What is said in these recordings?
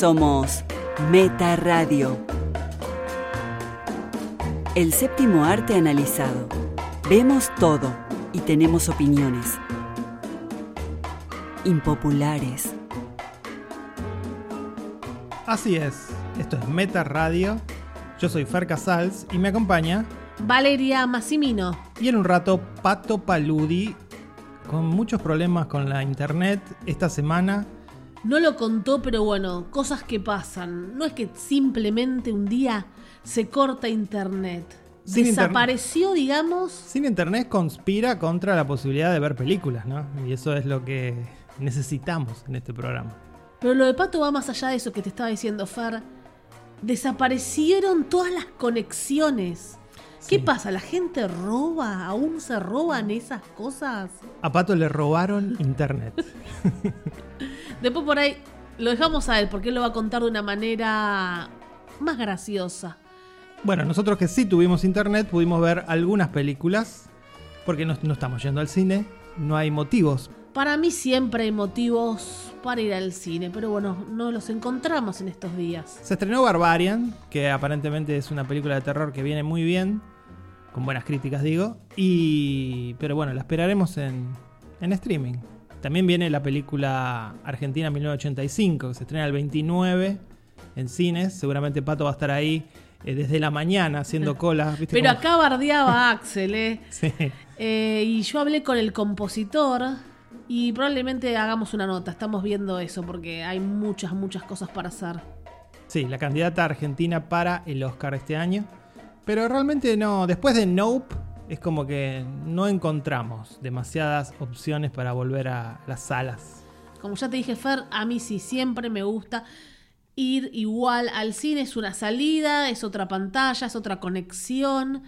Somos Meta Radio. El séptimo arte analizado. Vemos todo y tenemos opiniones. Impopulares. Así es, esto es Meta Radio. Yo soy Fer Casals y me acompaña. Valeria Massimino. Y en un rato, Pato Paludi, con muchos problemas con la internet esta semana. No lo contó, pero bueno, cosas que pasan. No es que simplemente un día se corta internet. Sin Desapareció, digamos. Sin internet conspira contra la posibilidad de ver películas, ¿no? Y eso es lo que necesitamos en este programa. Pero lo de Pato va más allá de eso que te estaba diciendo, Fer. Desaparecieron todas las conexiones. ¿Qué Sí. pasa? ¿La gente roba? ¿Aún se roban esas cosas? A Pato le robaron internet. Después por ahí lo dejamos a él porque él lo va a contar de una manera más graciosa. Bueno, nosotros que sí tuvimos internet pudimos ver algunas películas porque no, no estamos yendo al cine, no hay motivos. Para mí siempre hay motivos para ir al cine, pero bueno, no los encontramos en estos días. Se estrenó Barbarian, que aparentemente es una película de terror que viene muy bien, con buenas críticas digo, y pero bueno, la esperaremos en, en streaming. También viene la película Argentina 1985, que se estrena el 29 en cines, seguramente Pato va a estar ahí eh, desde la mañana haciendo cola. ¿viste Pero cómo? acá bardeaba a Axel, ¿eh? Sí. Eh, y yo hablé con el compositor y probablemente hagamos una nota. Estamos viendo eso porque hay muchas, muchas cosas para hacer. Sí, la candidata argentina para el Oscar este año. Pero realmente no, después de Nope, es como que no encontramos demasiadas opciones para volver a las salas. Como ya te dije, Fer, a mí sí siempre me gusta ir igual al cine. Es una salida, es otra pantalla, es otra conexión.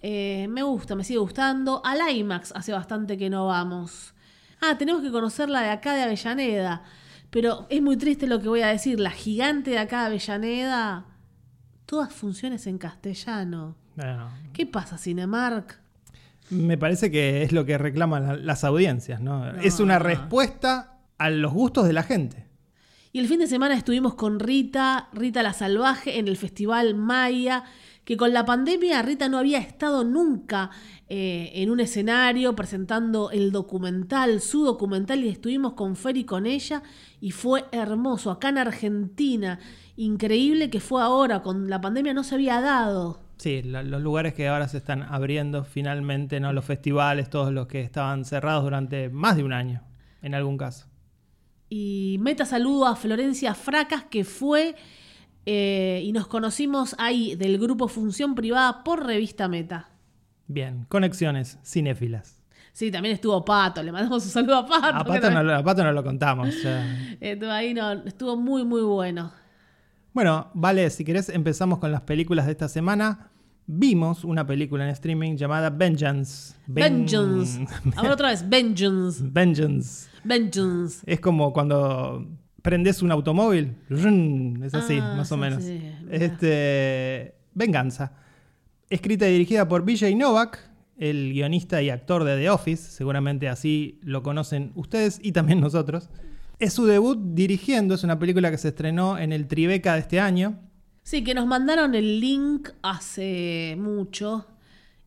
Eh, me gusta, me sigue gustando. Al IMAX hace bastante que no vamos. Ah, tenemos que conocer la de acá de Avellaneda. Pero es muy triste lo que voy a decir. La gigante de acá de Avellaneda, todas funciones en castellano. Bueno, ¿Qué pasa, Cinemark? me parece que es lo que reclaman la- las audiencias, ¿no? es una no. respuesta a los gustos de la gente. Y el fin de semana estuvimos con Rita, Rita la Salvaje, en el Festival Maya, que con la pandemia Rita no había estado nunca eh, en un escenario presentando el documental, su documental, y estuvimos con Fer y con ella, y fue hermoso, acá en Argentina. Increíble que fue ahora, con la pandemia no se había dado. Sí, lo- los lugares que ahora se están abriendo finalmente, ¿no? Los festivales, todos los que estaban cerrados durante más de un año, en algún caso. Y meta saludo a Florencia Fracas, que fue eh, y nos conocimos ahí del grupo Función Privada por Revista Meta. Bien, conexiones cinéfilas. Sí, también estuvo Pato, le mandamos un saludo a Pato. A Pato, no, también lo- a Pato no lo contamos. Estuvo ahí, no, estuvo muy, muy bueno. Bueno, vale, si querés empezamos con las películas de esta semana. Vimos una película en streaming llamada Vengeance. Ven- Vengeance. A ver otra vez, Vengeance. Vengeance. Vengeance. Es como cuando prendes un automóvil. Es así, Ah, más o sí, menos. sí, este, Venganza. Escrita y dirigida por BJ Novak, el guionista y actor de The Office. Seguramente así lo conocen ustedes y también nosotros. Es su debut dirigiendo, es una película que se estrenó en el Tribeca de este año. Sí, que nos mandaron el link hace mucho.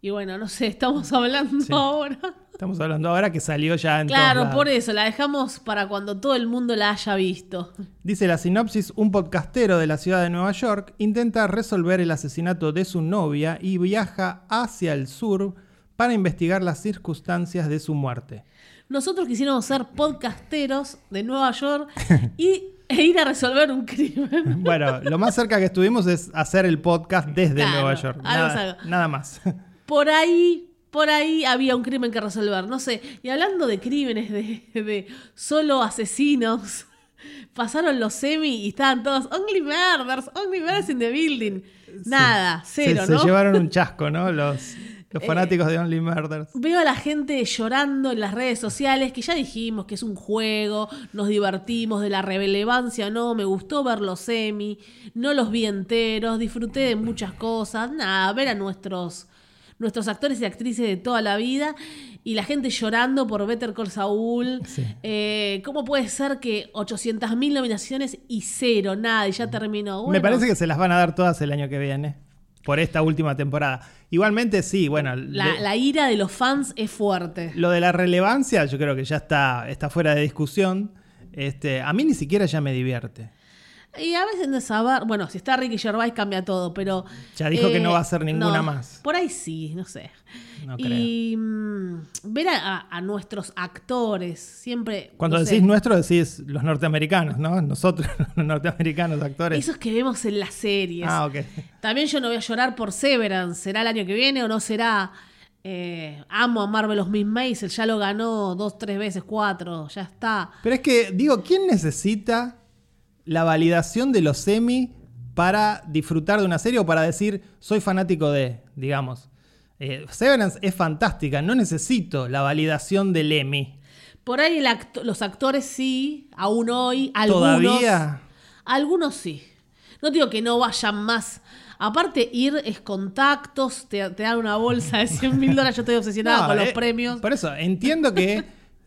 Y bueno, no sé, estamos hablando Sí. ahora. Estamos hablando ahora que salió ya en Claro, por eso, la dejamos para cuando todo el mundo la haya visto. Dice la sinopsis, un podcastero de la ciudad de Nueva York intenta resolver el asesinato de su novia y viaja hacia el sur para investigar las circunstancias de su muerte. Nosotros quisiéramos ser podcasteros de Nueva York y, e ir a resolver un crimen. Bueno, lo más cerca que estuvimos es hacer el podcast desde Claro, Nueva York. nada más. Por ahí, por ahí había un crimen que resolver, no sé. Y hablando de crímenes, de, de solo asesinos, pasaron los semi y estaban todos, only murders, only murders in the building. Nada, cero, se, ¿no? se llevaron un chasco, ¿no? Los, los fanáticos de Only Murders. Veo a la gente llorando en las redes sociales, que ya dijimos que es un juego, nos divertimos de la relevancia, no, me gustó ver los semi, no los vi enteros, disfruté de muchas cosas, nada, ver a nuestros nuestros actores y actrices de toda la vida y la gente llorando por Better Call Saul. Sí. Eh, ¿Cómo puede ser que 800.000 nominaciones y cero, nada, y ya terminó? Me Bueno, parece que se las van a dar todas el año que viene. Por esta última temporada. Igualmente, sí, bueno. la, le- la ira de los fans es fuerte. Lo de la relevancia, yo creo que ya está, está fuera de discusión. Este, a mí ni siquiera ya me divierte. Y a veces de saber, bueno, si está Ricky Gervais cambia todo, pero... eh, Ya dijo que no va a hacer ninguna no, más. Por ahí sí, no sé. No y mm, ver a, nuestros actores, siempre... Cuando no decís nuestro, decís los norteamericanos, ¿no? Nosotros, los norteamericanos actores. Esos que vemos en las series. Ah, ok. También yo no voy a llorar por Severance. ¿Será el año que viene o no será? Eh, amo a Marvelous Miss Maisel. Ya lo ganó dos, tres veces, cuatro. Ya está. Pero es que, digo, ¿quién necesita la validación de los semi para disfrutar de una serie o para decir soy fanático de, digamos? Eh, Severance es fantástica, no necesito la validación del Emmy. Por ahí el los actores sí, aún hoy. Algunos, Todavía. Algunos sí. No digo que no vayan más. Aparte, ir es contactos, te, te dan una bolsa de 100 mil dólares. Yo estoy obsesionada No, con los eh, premios. Por eso, entiendo que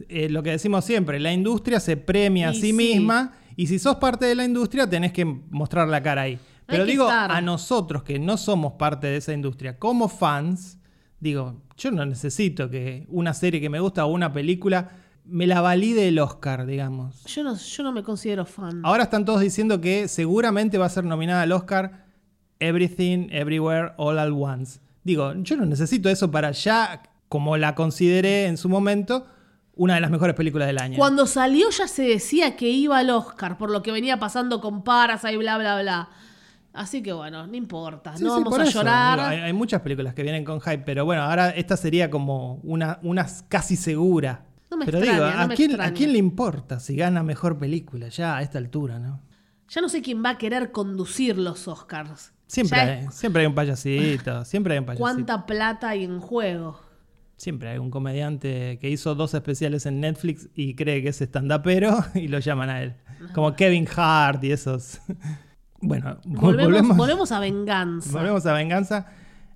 eh, lo que decimos siempre, la industria se premia a sí. misma y si sos parte de la industria tenés que mostrar la cara ahí. Pero digo, estar. a nosotros que no somos parte de esa industria, como fans, digo, yo no necesito que una serie que me gusta o una película me la valide el Oscar, digamos. Yo no, yo no me considero fan. Ahora están todos diciendo que seguramente va a ser nominada al Oscar Everything, Everywhere, All at Once. Digo, yo no necesito eso para ya, como la consideré en su momento, una de las mejores películas del año. Cuando salió ya se decía que iba al Oscar por lo que venía pasando con Parasite y bla, bla, bla. Así que bueno, no importa. Sí, no sí, vamos a eso, llorar. digo, hay, hay muchas películas que vienen con hype, pero bueno, ahora esta sería como una, una casi segura. No me pero extraña, digo, no ¿a, me quién. ¿a quién le importa si gana mejor película ya a esta altura, no? Ya no sé quién va a querer conducir los Oscars. Siempre, hay, es siempre hay un payasito, siempre hay un payasito. cuánta plata hay en juego. Siempre hay un comediante que hizo dos especiales en Netflix y cree que es stand-upero y lo llaman a él. Como Kevin Hart y esos. Bueno, vol- Volvemos, volvemos, volvemos a venganza. volvemos a Venganza.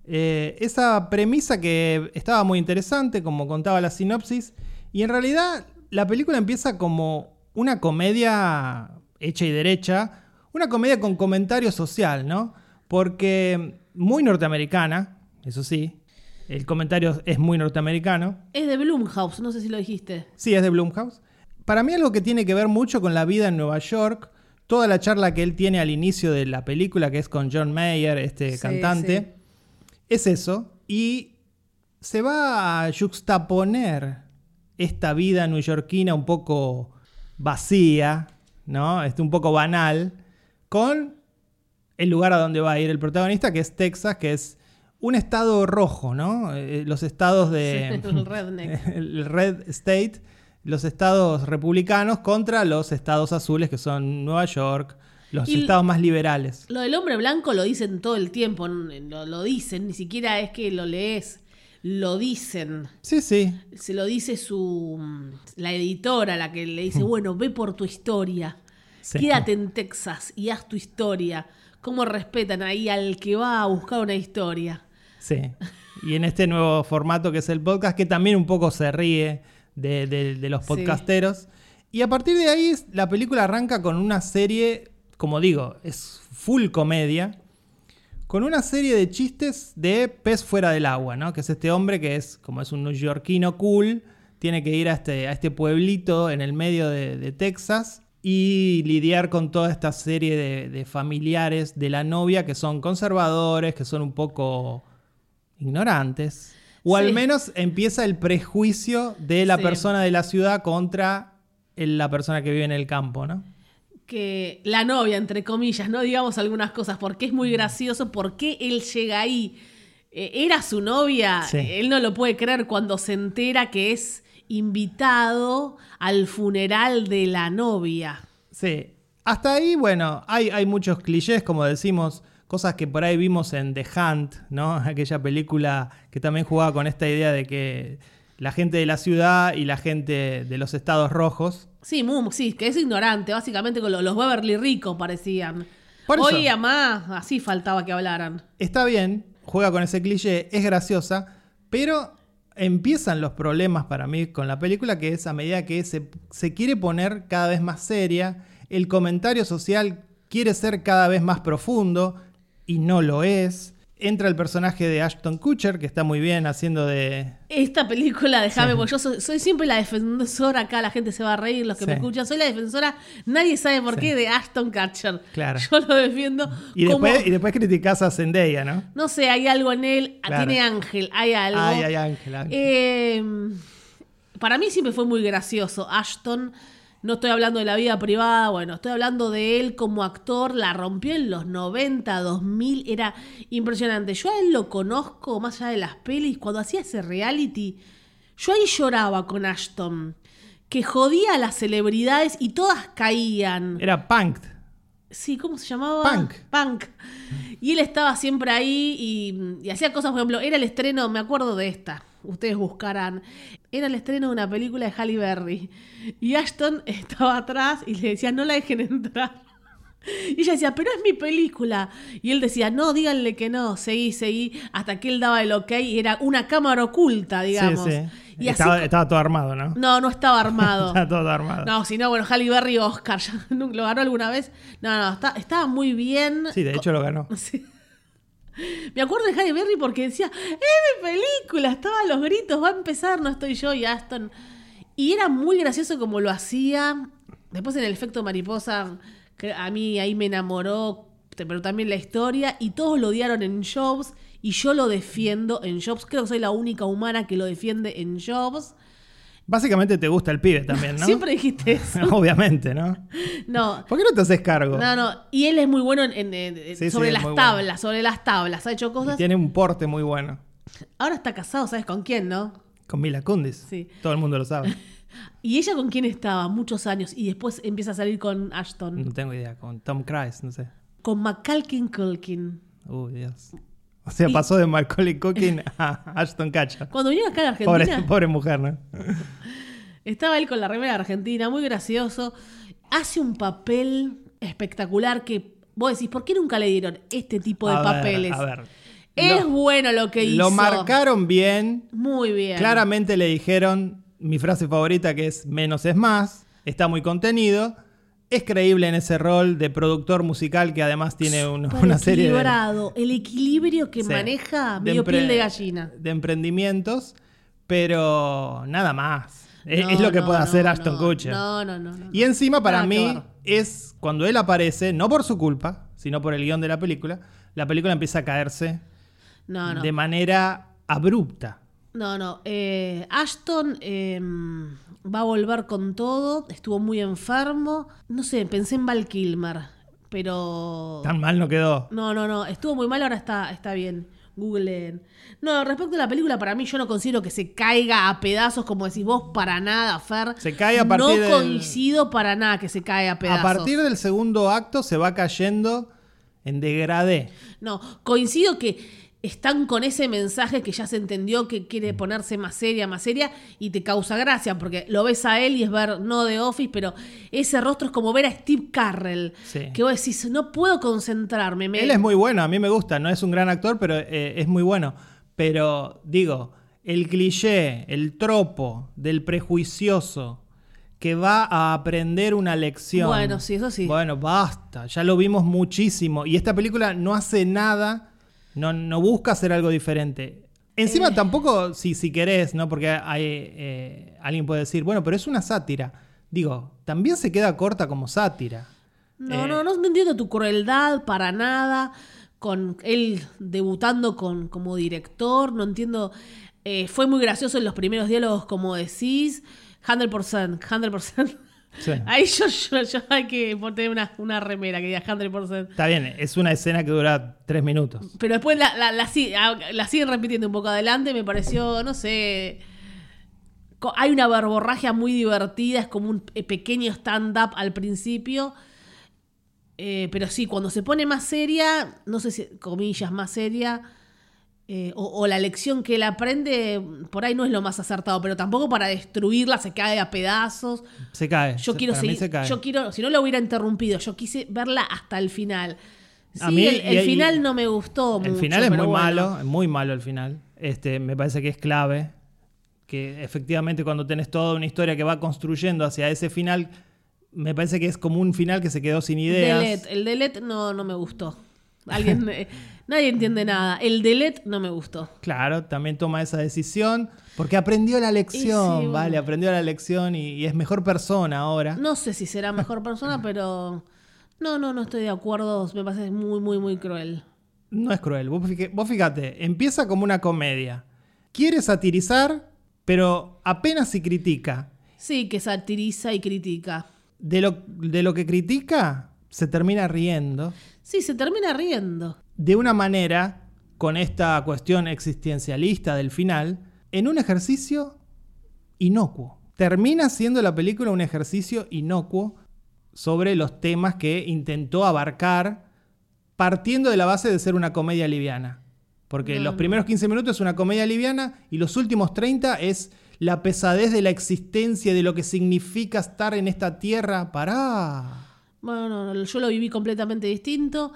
Eh, esa premisa que estaba muy interesante, como contaba la sinopsis, y en realidad la película empieza como una comedia hecha y derecha, una comedia con comentario social, ¿no? Porque muy norteamericana, eso sí, el comentario es muy norteamericano, Es de Blumhouse, no sé si lo dijiste. Sí, es de Blumhouse. Para mí algo que tiene que ver mucho con la vida en Nueva York, toda la charla que él tiene al inicio de la película, que es con John Mayer, este Sí, cantante, es eso. Y se va a juxtaponer esta vida neoyorquina un poco vacía, ¿no? Este, un poco banal, con el lugar a donde va a ir el protagonista, que es Texas, que es un estado rojo, ¿no? Eh, los estados de... Sí, el redneck. el Red State, los estados republicanos contra los estados azules, que son Nueva York, los Y- estados más liberales. Lo del hombre blanco lo dicen todo el tiempo, lo, lo dicen, ni siquiera es que lo lees, lo dicen. Sí, sí. Se lo dice su mm, la editora, la que le dice, bueno, ve por tu historia. Sí. Quédate en Texas y haz tu historia. ¿Cómo respetan ahí al que va a buscar una historia? Sí. Y en este nuevo formato que es el podcast, que también un poco se ríe de, de- de los Sí. podcasteros. Y a partir de ahí la película arranca con una serie, como digo, es full comedia, con una serie de chistes de pez fuera del agua, ¿no? Que es este hombre que es, como es un neoyorquino cool, tiene que ir a este, a este pueblito en el medio de, de Texas y lidiar con toda esta serie de, de familiares de la novia que son conservadores, que son un poco ignorantes. O Sí. al menos empieza el prejuicio de la Sí. persona de la ciudad contra la persona que vive en el campo, ¿no? Que la novia, entre comillas, no digamos algunas cosas, porque es muy gracioso, porque él llega ahí. Eh, era su novia, Sí. él no lo puede creer cuando se entera que es invitado al funeral de la novia. Sí. Hasta ahí, bueno, hay, hay muchos clichés, como decimos, cosas que por ahí vimos en The Hunt, ¿no? Aquella película que también jugaba con esta idea de que la gente de la ciudad y la gente de los estados rojos. Sí, muy- sí, que es ignorante, básicamente con lo- los Beverly ricos parecían. Por. Hoy a más, así faltaba que hablaran. Está bien, juega con ese cliché, es graciosa, pero empiezan los problemas para mí con la película, que es a medida que se, se quiere poner cada vez más seria, el comentario social quiere ser cada vez más profundo y no lo es. Entra el personaje de Ashton Kutcher, que está muy bien haciendo de... Esta película, déjame, porque yo soy, soy siempre la defensora, acá la gente se va a reír, los que me Sí. escuchan, soy la defensora, nadie sabe por qué, de Ashton Kutcher. Claro. Yo lo defiendo Y como... después, y después criticás a Zendaya, ¿no? No sé, hay algo en él, Claro. tiene ángel, hay algo. Ay, ay, Ángel, Ángel. Eh, para mí siempre fue muy gracioso. Ashton, no estoy hablando de la vida privada, bueno, estoy hablando de él como actor. La rompió en los 90, 2000, era impresionante. Yo a él lo conozco más allá de las pelis. Cuando hacía ese reality, yo ahí lloraba con Ashton. Que jodía a las celebridades y todas caían. Era Punk. Sí, ¿cómo se llamaba? Punk. Punk. Y él estaba siempre ahí y, y hacía cosas, por ejemplo, era el estreno, me acuerdo de esta, ustedes buscarán, era el estreno de una película de Halle Berry. Y Ashton estaba atrás y le decía, no la dejen entrar. Y ella decía, pero es mi película. Y él decía, no, díganle que no, seguí, seguí, hasta que él daba el ok y era una cámara oculta, digamos. Sí, sí. Y estaba, todo armado, ¿no? no, no estaba armado. Estaba todo armado. No, si no, bueno, Halle Berry Oscar, ¿lo ganó alguna vez? No, no, está- estaba muy bien. Sí, de hecho lo ganó. Sí. Me acuerdo de Halle Berry porque decía, es mi película, estaba a los gritos, va a empezar, no estoy yo y Aston. Y era muy gracioso como lo hacía. Después en el efecto mariposa, que a mí ahí me enamoró, pero también la historia, y todos lo odiaron en Jobs, y yo lo defiendo en Jobs. Creo que soy la única humana que lo defiende en Jobs. Básicamente te gusta el pibe también, ¿no? Siempre dijiste eso. Obviamente, ¿no? No, ¿Por qué no te haces cargo? No, no, y él es muy bueno en, en- en- Sí, sí, sobre las tablas, bueno. sobre las tablas, ha hecho Y cosas. tiene un porte muy bueno. Ahora está casado, ¿sabes con quién, no? Con Mila Kunis. Sí. Todo el mundo lo sabe. ¿Y ella con quién estaba? Muchos años. Y después empieza a salir con Ashton. No tengo idea. Con Tom Cruise, no sé. Con Macalkin Culkin. Uy, Dios. O sea, Y- pasó de Macaulay Culkin a Ashton Kutcher. Cuando vinieron acá a la Pobre, Argentina, pobre mujer, ¿no? Estaba él con la remera argentina, muy gracioso. Hace un papel espectacular que vos decís, ¿por qué nunca le dieron este tipo de A ver, papeles? a ver. Es Lo- bueno lo que hizo. Lo marcaron bien. Muy bien. Claramente le dijeron mi frase favorita que es menos es más. Está muy contenido. Es creíble en ese rol de productor musical que además tiene un- una serie de, equilibrado. El equilibrio que Sí. maneja medio piel de gallina. De emprendimientos, pero nada más. Es, No, es lo que no, puede hacer Ashton Kutcher. No, no, no. Y encima para mí es cuando él aparece, no por su culpa, sino por el guion de la película, la película empieza a caerse No, no. de manera abrupta. No, no. Eh, Ashton eh, va a volver con todo. Estuvo muy enfermo. No sé, pensé en Val Kilmer. Pero. Tan mal no quedó. No, no, no. Estuvo muy mal, ahora está, está bien. Googleen. No, respecto a la película, para mí yo no considero que se caiga a pedazos, como decís vos, para nada, Fer. Se cae a partir No del- coincido para nada que se cae a pedazos. A partir del segundo acto se va cayendo en degradé. No, coincido que están con ese mensaje que ya se entendió que quiere ponerse más seria, más seria, y te causa gracia, porque lo ves a él y es ver, no de Office, pero ese rostro es como ver a Steve Carrell, Sí. que vos decís, no puedo concentrarme. me- Él es muy bueno, a mí me gusta, no es un gran actor, pero eh, es muy bueno. Pero digo, el cliché, el tropo del prejuicioso que va a aprender una lección. Bueno, sí, eso sí. Bueno, basta, ya lo vimos muchísimo. Y esta película no hace nada, no, no busca hacer algo diferente. Encima Eh. tampoco, si, si querés, ¿no? Porque hay, eh, alguien puede decir, bueno, pero es una sátira. Digo, también se queda corta como sátira. No, Eh, no, no entiendo tu crueldad para nada, con él debutando con, como director, no entiendo. eh, fue muy gracioso en los primeros diálogos, como decís, 100%, 100%. Sí. Ahí yo, yo, yo hay que poner una, una remera que diga 100%. Está bien, es una escena que dura tres minutos. Pero después la, la, ah, la siguen repitiendo un poco adelante, me pareció, no sé. Hay una verborragia muy divertida, es como un pequeño stand-up al principio. Eh, pero sí, cuando se pone más seria, no sé si, comillas, más seria, eh, o, o la lección que él aprende, por ahí no es lo más acertado, pero tampoco para destruirla se cae a pedazos. Se cae. Yo Se- quiero seguir, se cae. yo quiero, si no lo hubiera interrumpido, yo quise verla hasta el final. Sí, A mí- el, el y- y- final no me gustó El mucho, final es muy bueno. malo, es muy malo el final. Este, me parece que es clave. Que efectivamente cuando tenés toda una historia que va construyendo hacia ese final, me parece que es como un final que se quedó sin ideas. El delete no, no me gustó. Alguien, eh, nadie entiende nada. El delete no me gustó. Claro, también toma esa decisión porque aprendió la lección, Y sí, bueno. ¿vale? Aprendió la lección y, y es mejor persona ahora. No sé si será mejor persona, pero no, no, no estoy de acuerdo. Me parece muy, muy, muy cruel. No es cruel. Vos fíjate, empieza como una comedia. Quiere satirizar, pero apenas si critica. Sí, que satiriza y critica. De lo, de lo que critica, se termina riendo. Sí, se termina riendo. De una manera, con esta cuestión existencialista del final, en un ejercicio inocuo. Termina siendo la película un ejercicio inocuo sobre los temas que intentó abarcar, partiendo de la base de ser una comedia liviana. Porque No, los no. primeros 15 minutos es una comedia liviana y los últimos 30 es la pesadez de la existencia, de lo que significa estar en esta tierra. Pará. Bueno, no, no, yo lo viví completamente distinto.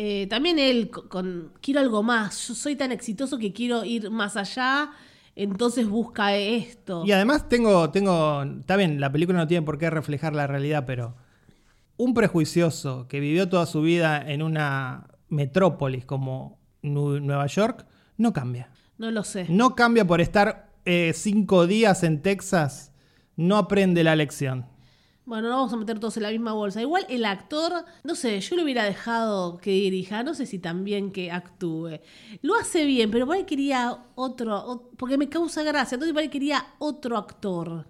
Eh, también él, co- con, quiero algo más. Yo soy tan exitoso que quiero ir más allá. Entonces busca esto. Y además tengo, tengo, está bien, la película no tiene por qué reflejar la realidad, pero un prejuicioso que vivió toda su vida en una metrópolis como Nu- Nueva York, no cambia. No lo sé. No cambia por estar eh, cinco días en Texas, no aprende la lección. Bueno, no vamos a meter todos en la misma bolsa. Igual el actor, no sé, yo lo hubiera dejado que dirija, no sé si también que actúe. Lo hace bien, pero por ahí quería otro, porque me causa gracia, entonces por ahí quería otro actor.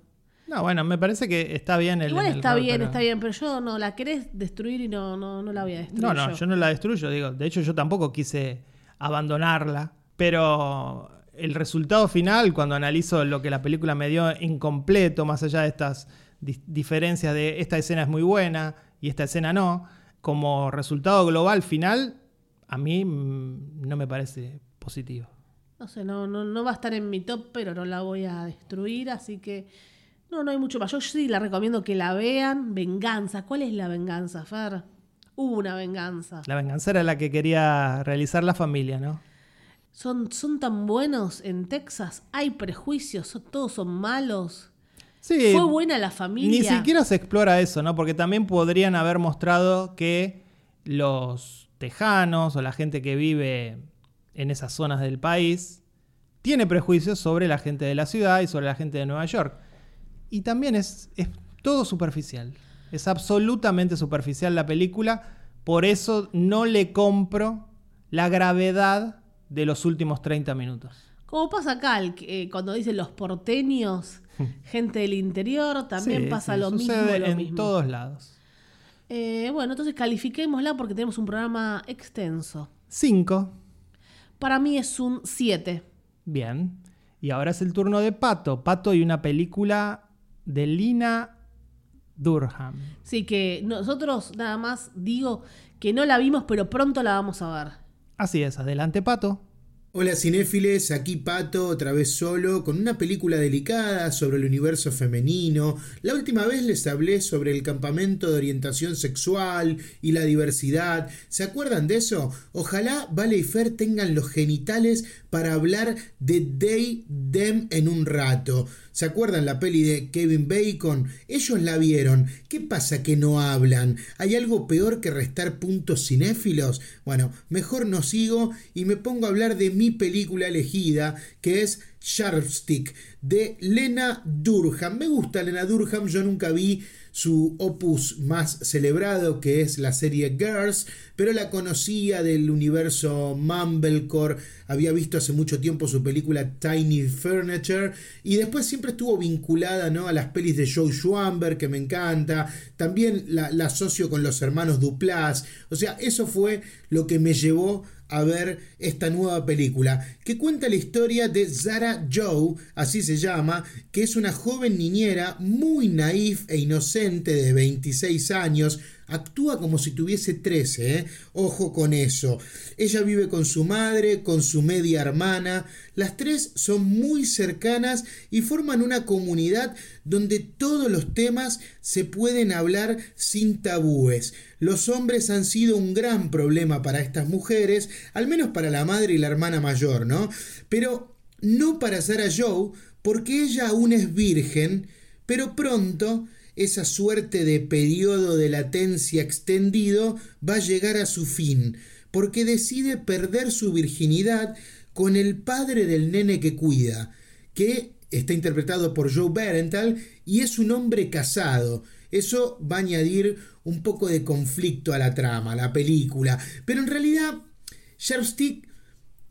No, bueno, me parece que está bien el Igual el está rol, bien, pero- está bien, pero yo no la querés destruir y no, no, no la voy a destruir. No, no, yo. yo no la destruyo, digo. De hecho, yo tampoco quise abandonarla. Pero el resultado final, cuando analizo lo que la película me dio incompleto, más allá de estas di- diferencias de esta escena es muy buena y esta escena no, como resultado global final, a mí mm, no me parece positivo. No sé, no, no, no va a estar en mi top, pero no la voy a destruir, así que no, no hay mucho más. Yo sí la recomiendo que la vean. Venganza, ¿cuál es la venganza, Fer? Hubo una venganza. La venganza era la que quería realizar la familia, ¿no? Son, son tan buenos en Texas, hay prejuicios, son- todos son malos. Sí, Fue buena la familia. Ni siquiera se explora eso, ¿no? Porque también podrían haber mostrado que los tejanos o la gente que vive en esas zonas del país tiene prejuicios sobre la gente de la ciudad y sobre la gente de Nueva York. Y también es, es todo superficial. Es absolutamente superficial la película. Por eso no le compro la gravedad de los últimos 30 minutos. Como pasa acá, eh, cuando dicen los porteños, gente del interior, también Sí, pasa sí, lo mismo. lo en mismo. todos lados. Eh, bueno, entonces califiquémosla porque tenemos un programa extenso. 5. Para mí es un 7. Bien. Y ahora es el turno de Pato. Pato y una película de Lina Durham. Sí, que nosotros nada más digo que no la vimos, pero pronto la vamos a ver. Así es, adelante Pato. Hola cinéfiles, aquí Pato, otra vez solo, con una película delicada sobre el universo femenino. La última vez les hablé sobre el campamento de orientación sexual y la diversidad. ¿Se acuerdan de eso? Ojalá Vale y Fer tengan los genitales para hablar de they, them en un rato. ¿Se acuerdan la peli de Kevin Bacon? Ellos la vieron. ¿Qué pasa que no hablan? ¿Hay algo peor que restar puntos cinéfilos? Bueno, mejor no sigo y me pongo a hablar de mi película elegida, que es Sharpstick, de Lena Durham. Me gusta Lena Durham, yo nunca vi su opus más celebrado, que es la serie Girls, pero la conocía del universo Mumblecore, había visto hace mucho tiempo su película Tiny Furniture, y después siempre estuvo vinculada ¿no? a las pelis de Joe Schwamber, que me encanta, también la, la asocio con los hermanos Duplass, o sea, eso fue lo que me llevó ver esta nueva película, que cuenta la historia de Zara Joe, así se llama, que es una joven niñera muy naif e inocente de 26 años, actúa como si tuviese 13, ¿eh? ojo con eso. Ella vive con su madre, con su media hermana, las tres son muy cercanas y forman una comunidad donde todos los temas se pueden hablar sin tabúes. Los hombres han sido un gran problema para estas mujeres, al menos para la madre y la hermana mayor, ¿no? Pero no para Sarah Joe, porque ella aún es virgen, pero pronto esa suerte de periodo de latencia extendido va a llegar a su fin, porque decide perder su virginidad con el padre del nene que cuida, que está interpretado por Joe Barental y es un hombre casado. Eso va a añadir un poco de conflicto a la trama, a la película, pero en realidad Stick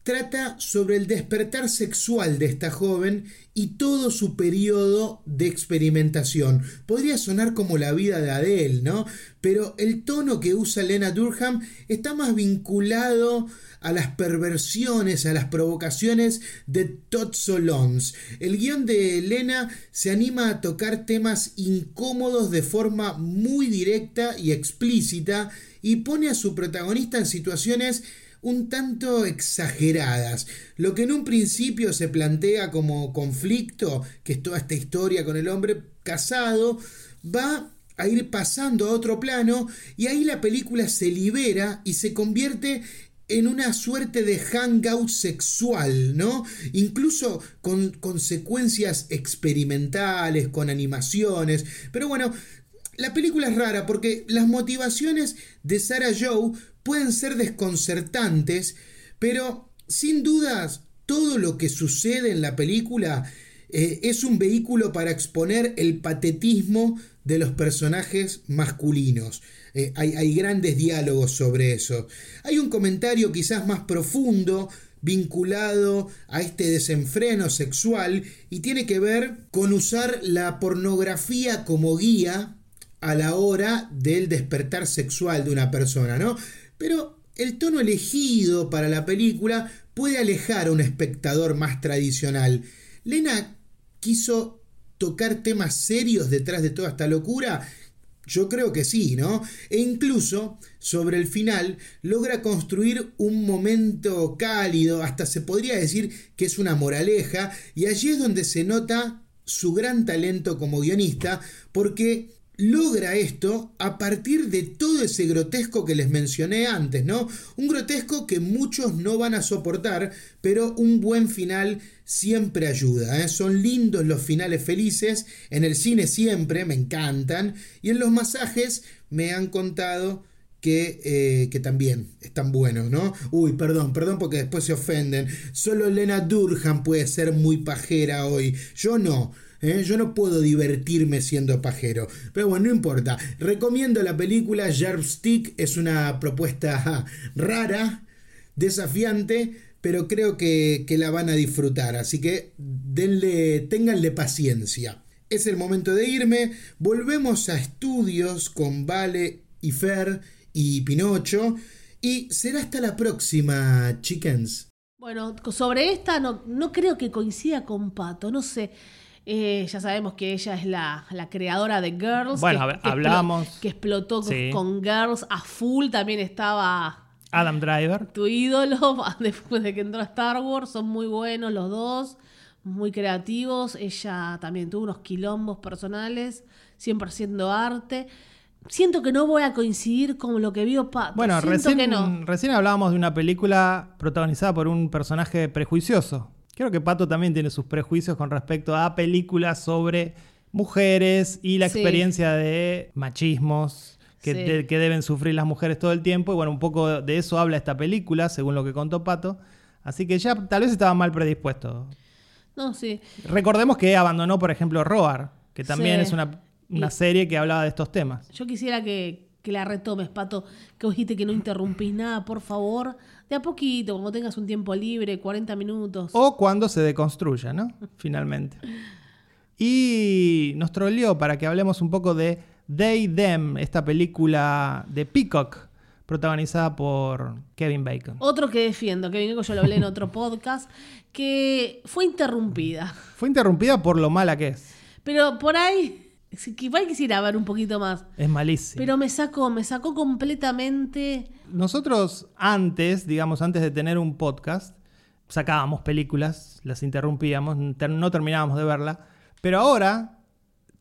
trata sobre el despertar sexual de esta joven y todo su periodo de experimentación. Podría sonar como la vida de Adele, ¿no? Pero el tono que usa Lena Durham está más vinculado a las perversiones, a las provocaciones de Todd Solons. El guion de Lena se anima a tocar temas incómodos de forma muy directa y explícita y pone a su protagonista en situaciones un tanto exageradas. Lo que en un principio se plantea como conflicto, que es toda esta historia con el hombre casado, va a ir pasando a otro plano y ahí la película se libera y se convierte en una suerte de hangout sexual, ¿no? Incluso con consecuencias experimentales, con animaciones. Pero bueno, la película es rara porque las motivaciones de Sarah Joe pueden ser desconcertantes, pero sin dudas todo lo que sucede en la película eh, es un vehículo para exponer el patetismo de los personajes masculinos. Eh, hay, hay grandes diálogos sobre eso. Hay un comentario quizás más profundo vinculado a este desenfreno sexual y tiene que ver con usar la pornografía como guía a la hora del despertar sexual de una persona, ¿no? Pero el tono elegido para la película puede alejar a un espectador más tradicional. Lena quiso tocar temas serios detrás de toda esta locura. Yo creo que sí, ¿no? E incluso sobre el final logra construir un momento cálido, hasta se podría decir que es una moraleja, y allí es donde se nota su gran talento como guionista, porque logra esto a partir de todo ese grotesco que les mencioné antes, ¿no? Un grotesco que muchos no van a soportar, pero un buen final siempre ayuda. ¿eh? Son lindos los finales felices, en el cine siempre, me encantan, y en los masajes me han contado que, eh, que, también están buenos, ¿no? Uy, perdón, perdón porque después se ofenden. Solo Lena Durham puede ser muy pajera hoy. Yo no. ¿Eh? Yo no puedo divertirme siendo pajero. Pero bueno, no importa. Recomiendo la película Stick. Es una propuesta rara, desafiante, pero creo que, que la van a disfrutar. Así que denle, ténganle paciencia. Es el momento de irme. Volvemos a estudios con Vale y Fer y Pinocho. Y será hasta la próxima, chickens. Bueno, sobre esta no, no creo que coincida con Pato, no sé. Eh, ya sabemos que ella es la, creadora de Girls. Bueno, que, hablamos. que explotó con Girls a full. También estaba. Adam Driver. Tu ídolo después de que entró a Star Wars. Son muy buenos los dos. Muy creativos. Ella también tuvo unos quilombos personales. Siempre haciendo arte. Siento que no voy a coincidir con lo que vio Pato. Bueno, recién, recién hablábamos de una película protagonizada por un personaje prejuicioso Creo que Pato también tiene sus prejuicios con respecto a películas sobre mujeres y la experiencia de machismos que, que, deben sufrir las mujeres todo el tiempo. Y bueno, un poco de eso habla esta película, según lo que contó Pato. Así que ya tal vez estaba mal predispuesto. No, sí. Recordemos que abandonó, por ejemplo, Roar, que también es una, una serie que hablaba de estos temas. Yo quisiera que, que la retomes, Pato, que dijiste que no interrumpís nada, por favor de a poquito, cuando tengas un tiempo libre, 40 minutos. O cuando se deconstruya, ¿no? Finalmente. Y nos troleó para que hablemos un poco de They Them, esta película de Peacock, protagonizada por Kevin Bacon. Otro que defiendo, Kevin Bacon, yo lo hablé en otro podcast, que fue interrumpida. Fue interrumpida por lo mala que es. Pero por ahí que igual quisiera ver un poquito más. Es malísimo. Pero me sacó, me sacó completamente. Nosotros antes, digamos, antes de tener un podcast, sacábamos películas, las interrumpíamos, ter- no terminábamos de verla, pero ahora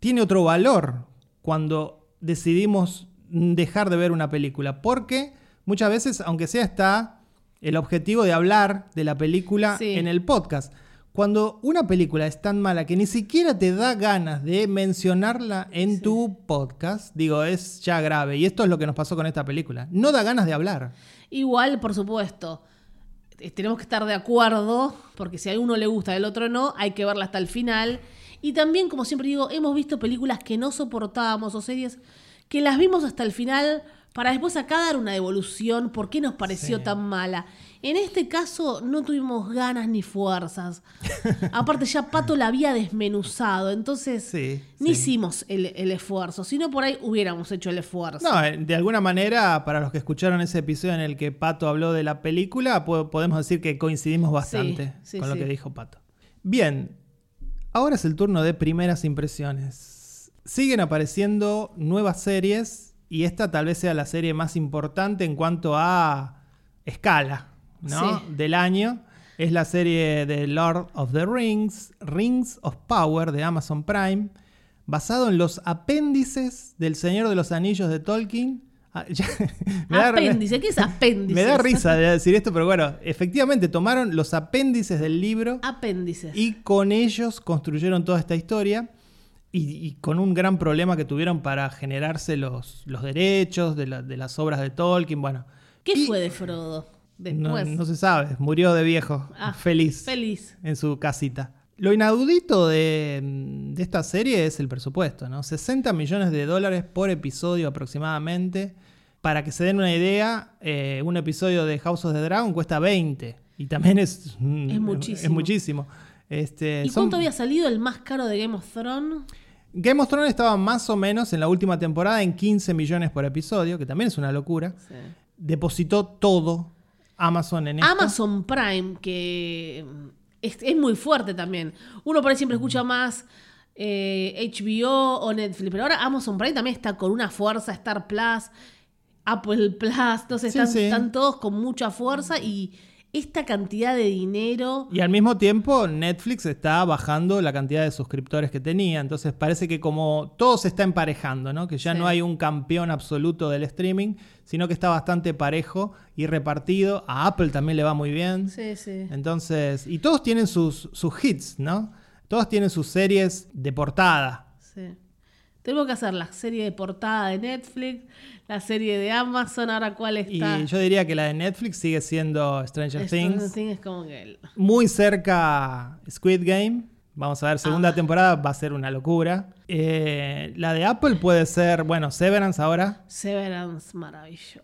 tiene otro valor cuando decidimos dejar de ver una película, porque muchas veces, aunque sea está el objetivo de hablar de la película Sí. en el podcast. Cuando una película es tan mala que ni siquiera te da ganas de mencionarla en tu podcast, digo, es ya grave. Y esto es lo que nos pasó con esta película. No da ganas de hablar. Igual, por supuesto, eh, tenemos que estar de acuerdo, porque si a uno le gusta y al otro no, hay que verla hasta el final. Y también, como siempre digo, hemos visto películas que no soportábamos o series que las vimos hasta el final para después acá dar una devolución por qué nos pareció Sí. tan mala. En este caso no tuvimos ganas ni fuerzas. Aparte ya Pato la había desmenuzado, entonces Sí, ni sí. hicimos el, el esfuerzo. Si no, por ahí hubiéramos hecho el esfuerzo. No, eh, de alguna manera, para los que escucharon ese episodio en el que Pato habló de la película, po- podemos decir que coincidimos bastante sí, con lo que dijo Pato. Bien, ahora es el turno de primeras impresiones. Siguen apareciendo nuevas series y esta tal vez sea la serie más importante en cuanto a escala ¿no? Sí. del año. Es la serie de Lord of the Rings, Rings of Power de Amazon Prime, basado en los apéndices del Señor de los Anillos de Tolkien. Ah, me da- apéndice, ¿qué es apéndice? me da risa de decir esto, pero bueno, efectivamente tomaron los apéndices del libro Apéndices. y con ellos construyeron toda esta historia y, y con un gran problema que tuvieron para generarse los, los derechos de, la- de las obras de Tolkien. Bueno, ¿Qué y- fue de Frodo? No, Después. no se sabe, murió de viejo, Ah, feliz, Feliz. en su casita. Lo inaudito de, de esta serie es el presupuesto, ¿no? 60 millones de dólares por episodio aproximadamente. Para que se den una idea, eh, un episodio de House of the Dragon cuesta 20. Y también es, mm, Es muchísimo. Es muchísimo. Este, ¿Y son- cuánto había salido el más caro de Game of Thrones? Game of Thrones estaba más o menos en la última temporada en 15 millones por episodio, que también es una locura. Depositó todo Amazon en esto. Amazon Prime, que mm, es, es muy fuerte también. Uno por ahí siempre escucha más eh, HBO o Netflix, pero ahora Amazon Prime también está con una fuerza, Star Plus, Apple Plus, Sí, están, sí. están todos con mucha fuerza y esta cantidad de dinero... Y al mismo tiempo Netflix está bajando la cantidad de suscriptores que tenía. Entonces parece que como todo se está emparejando, ¿no? Que ya Sí. no hay un campeón absoluto del streaming, sino que está bastante parejo y repartido. A Apple también le va muy bien. Sí, sí. Entonces, y todos tienen sus, sus hits, ¿no? Todos tienen sus series de portada. Sí. Tenemos que hacer la serie de portada de Netflix, la serie de Amazon, ahora cuál está. Y yo diría que la de Netflix sigue siendo Stranger Stranger Things. Things es como que el- Muy cerca Squid Game. Vamos a ver, segunda Ah. temporada va a ser una locura. Eh, la de Apple puede ser, bueno, Severance ahora. Severance maravilloso.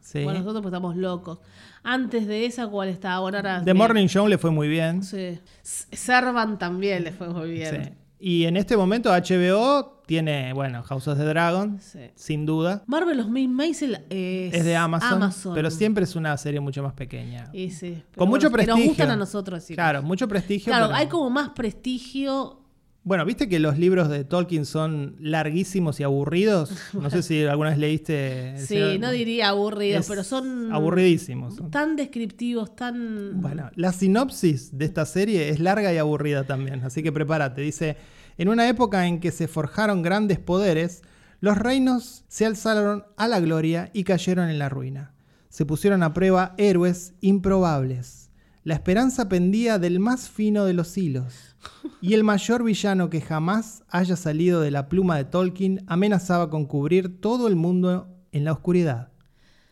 Sí. Bueno, nosotros pues estamos locos. Antes de esa, ¿cuál estaba? Bueno, ahora The Morning Show le fue muy bien. Sí. S- Servant también le fue muy bien. Sí. Y en este momento HBO tiene, bueno, House of the Dragon, Sí. sin duda. Marvelous Miss Maisel es, Es de Amazon, pero siempre es una serie mucho más pequeña. Y sí, Con mucho bueno, que prestigio. nos gustan a nosotros. sí. Claro, mucho prestigio. Claro, pero- hay como más prestigio. Bueno, viste que los libros de Tolkien son larguísimos y aburridos. No sé si alguna vez leíste. Sí, Señor- no diría aburridos, Es pero son aburridísimos. son. tan descriptivos, tan... Bueno, la sinopsis de esta serie es larga y aburrida también, así que prepárate. Dice, en una época en que se forjaron grandes poderes, los reinos se alzaron a la gloria y cayeron en la ruina. Se pusieron a prueba héroes improbables. La esperanza pendía del más fino de los hilos. Y el mayor villano que jamás haya salido de la pluma de Tolkien amenazaba con cubrir todo el mundo en la oscuridad.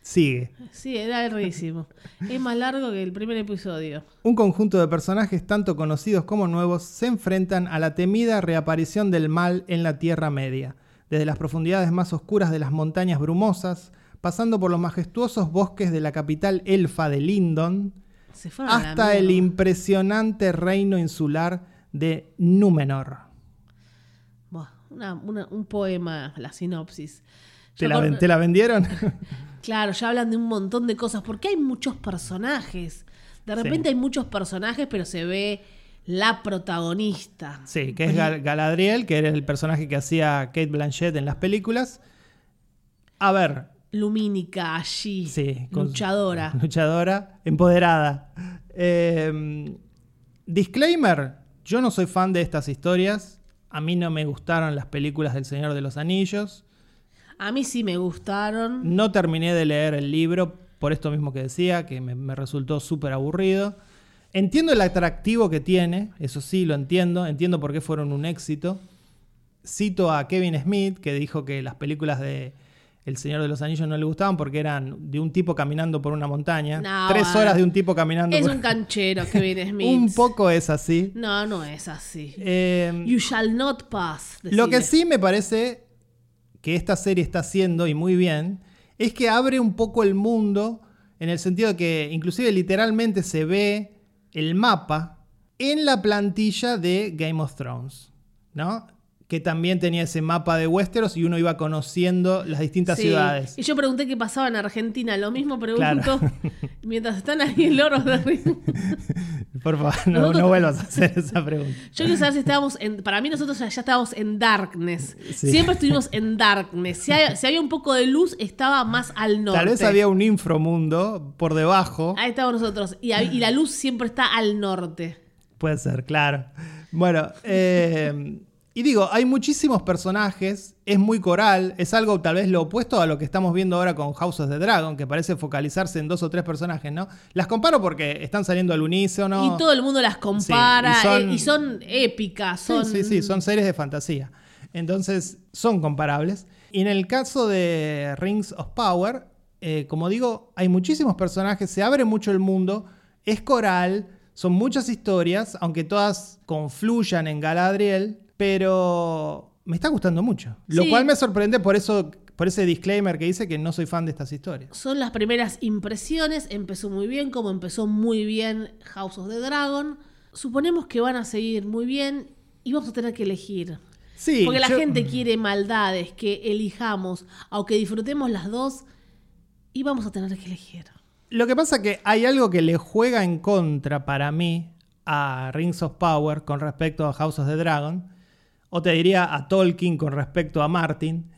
Sigue. Sí, era larguísimo. es más largo que el primer episodio. Un conjunto de personajes tanto conocidos como nuevos se enfrentan a la temida reaparición del mal en la Tierra Media, desde las profundidades más oscuras de las montañas brumosas, pasando por los majestuosos bosques de la capital elfa de Lindon, Se hasta el impresionante reino insular de Númenor. Buah, una- una- un poema, la sinopsis. ¿Te la, con- ven- te la vendieron? Claro, ya hablan de un montón de cosas, porque hay muchos personajes. De repente hay muchos personajes, pero se ve la protagonista. Sí, que es Gal- Galadriel, que era el personaje que hacía Kate Blanchett en las películas. A ver, Lumínica allí, sí. con- luchadora. Luchadora, empoderada. Eh, disclaimer, yo no soy fan de estas historias. A mí no me gustaron las películas del Señor de los Anillos. A mí sí me gustaron. No terminé de leer el libro por esto mismo que decía, que me, me resultó súper aburrido. Entiendo el atractivo que tiene, eso sí, lo entiendo. Entiendo por qué fueron un éxito. Cito a Kevin Smith, que dijo que las películas de El Señor de los Anillos no le gustaban porque eran de un tipo caminando por una montaña. No, Tres horas de un tipo caminando Es por un canchero Kevin Smith. Un poco es así. No, no es así. Eh, You shall not pass. Lo que sí me parece que esta serie está haciendo, y muy bien, es que abre un poco el mundo, en el sentido de que inclusive literalmente se ve el mapa en la plantilla de Game of Thrones, ¿no? Que también tenía ese mapa de Westeros y uno iba conociendo las distintas Sí. ciudades. Y yo pregunté qué pasaba en Argentina. Lo mismo pregunto Claro. mientras están ahí en Loros de. Por favor, no, Nosotros- no vuelvas a hacer esa pregunta. Yo quiero saber si estábamos en. Para mí, nosotros ya estábamos en Darkness. Sí. Siempre estuvimos en Darkness. Si, hay- si había un poco de luz, estaba más al norte. Tal vez había un inframundo por debajo. Ahí estábamos nosotros. Y, y la luz siempre está al norte. Puede ser, claro. Bueno, eh, y digo, hay muchísimos personajes, es muy coral, es algo tal vez lo opuesto a lo que estamos viendo ahora con House of the Dragon, que parece focalizarse en dos o tres personajes, ¿no? Las comparo porque están saliendo al unísono. Y todo el mundo las compara. Sí, y son- eh, y son épicas. Sí, Son, sí, sí, son series de fantasía. Entonces, son comparables. Y en el caso de Rings of Power, eh, como digo, hay muchísimos personajes, se abre mucho el mundo, es coral, son muchas historias, aunque todas confluyan en Galadriel, pero me está gustando mucho. Lo Sí. cual me sorprende por eso, por ese disclaimer que dice que no soy fan de estas historias. Son las primeras impresiones. Empezó muy bien, como empezó muy bien House of the Dragon. Suponemos que van a seguir muy bien y vamos a tener que elegir. Sí, Porque la yo- gente quiere maldades que elijamos, aunque disfrutemos las dos, y vamos a tener que elegir. Lo que pasa que hay algo que le juega en contra para mí a Rings of Power con respecto a House of the Dragon, o te diría a Tolkien con respecto a Martin,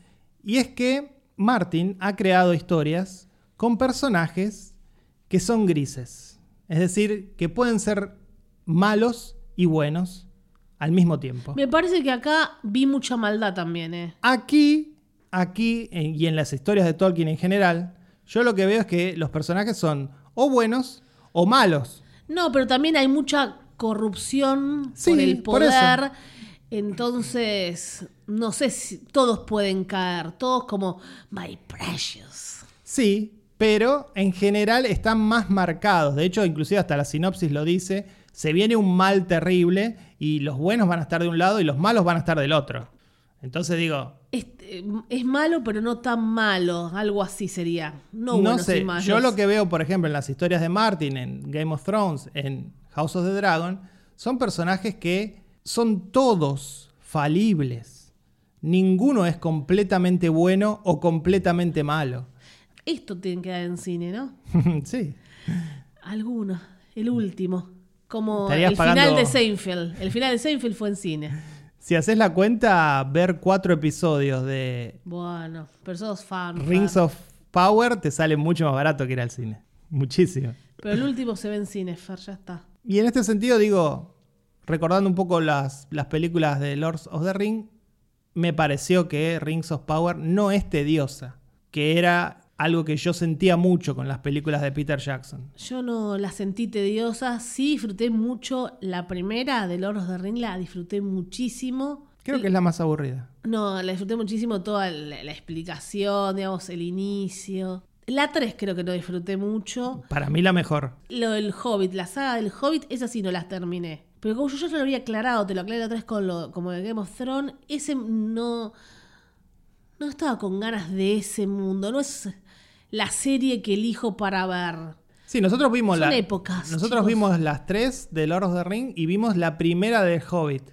y es que Martin ha creado historias con personajes que son grises, es decir, que pueden ser malos y buenos al mismo tiempo. Me parece que acá vi mucha maldad también, ¿eh? Aquí, aquí en- y en las historias de Tolkien en general, yo lo que veo es que los personajes son o buenos o malos. No, pero también hay mucha corrupción Sí, por el por eso. Entonces, no sé si todos pueden caer, todos como My Precious. Sí, pero en general están más marcados. De hecho, inclusive hasta la sinopsis lo dice. Se viene un mal terrible y los buenos van a estar de un lado y los malos van a estar del otro. Entonces digo, Este, es malo, pero no tan malo. Algo así sería. No, no, y sé, malos. yo lo que veo, por ejemplo, en las historias de Martin, en Game of Thrones, en House of the Dragon, son personajes que son todos falibles. Ninguno es completamente bueno o completamente malo. Esto tienen que dar en cine, ¿no? sí. Algunos. El último. Como Estarías el final de Seinfeld. El final de Seinfeld fue en cine. Si haces la cuenta, ver cuatro episodios de Bueno, pero sos fan. Rings fan. of Power te sale mucho más barato que ir al cine. Muchísimo. Pero el último se ve en cine, Fer, ya está. Y en este sentido, digo, recordando un poco las, las películas de Lords of the Ring, me pareció que Rings of Power no es tediosa, que era algo que yo sentía mucho con las películas de Peter Jackson. Yo no la sentí tediosa. Sí disfruté mucho la primera de Lord of the Ring, la disfruté muchísimo. Creo que es la más aburrida. No, la disfruté muchísimo toda la, la explicación, digamos, el inicio. La 3 creo que no disfruté mucho. Para mí la mejor. Lo del Hobbit, la saga del Hobbit, esa sí no las terminé. Pero como yo ya lo había aclarado, te lo aclaré la otra vez con lo, como de Game of Thrones, ese no. No estaba con ganas de ese mundo. No es la serie que elijo para ver. Sí, nosotros vimos Son la. épocas, Nosotros chicos. vimos las tres de Lord of the Ring y vimos la primera de Hobbit.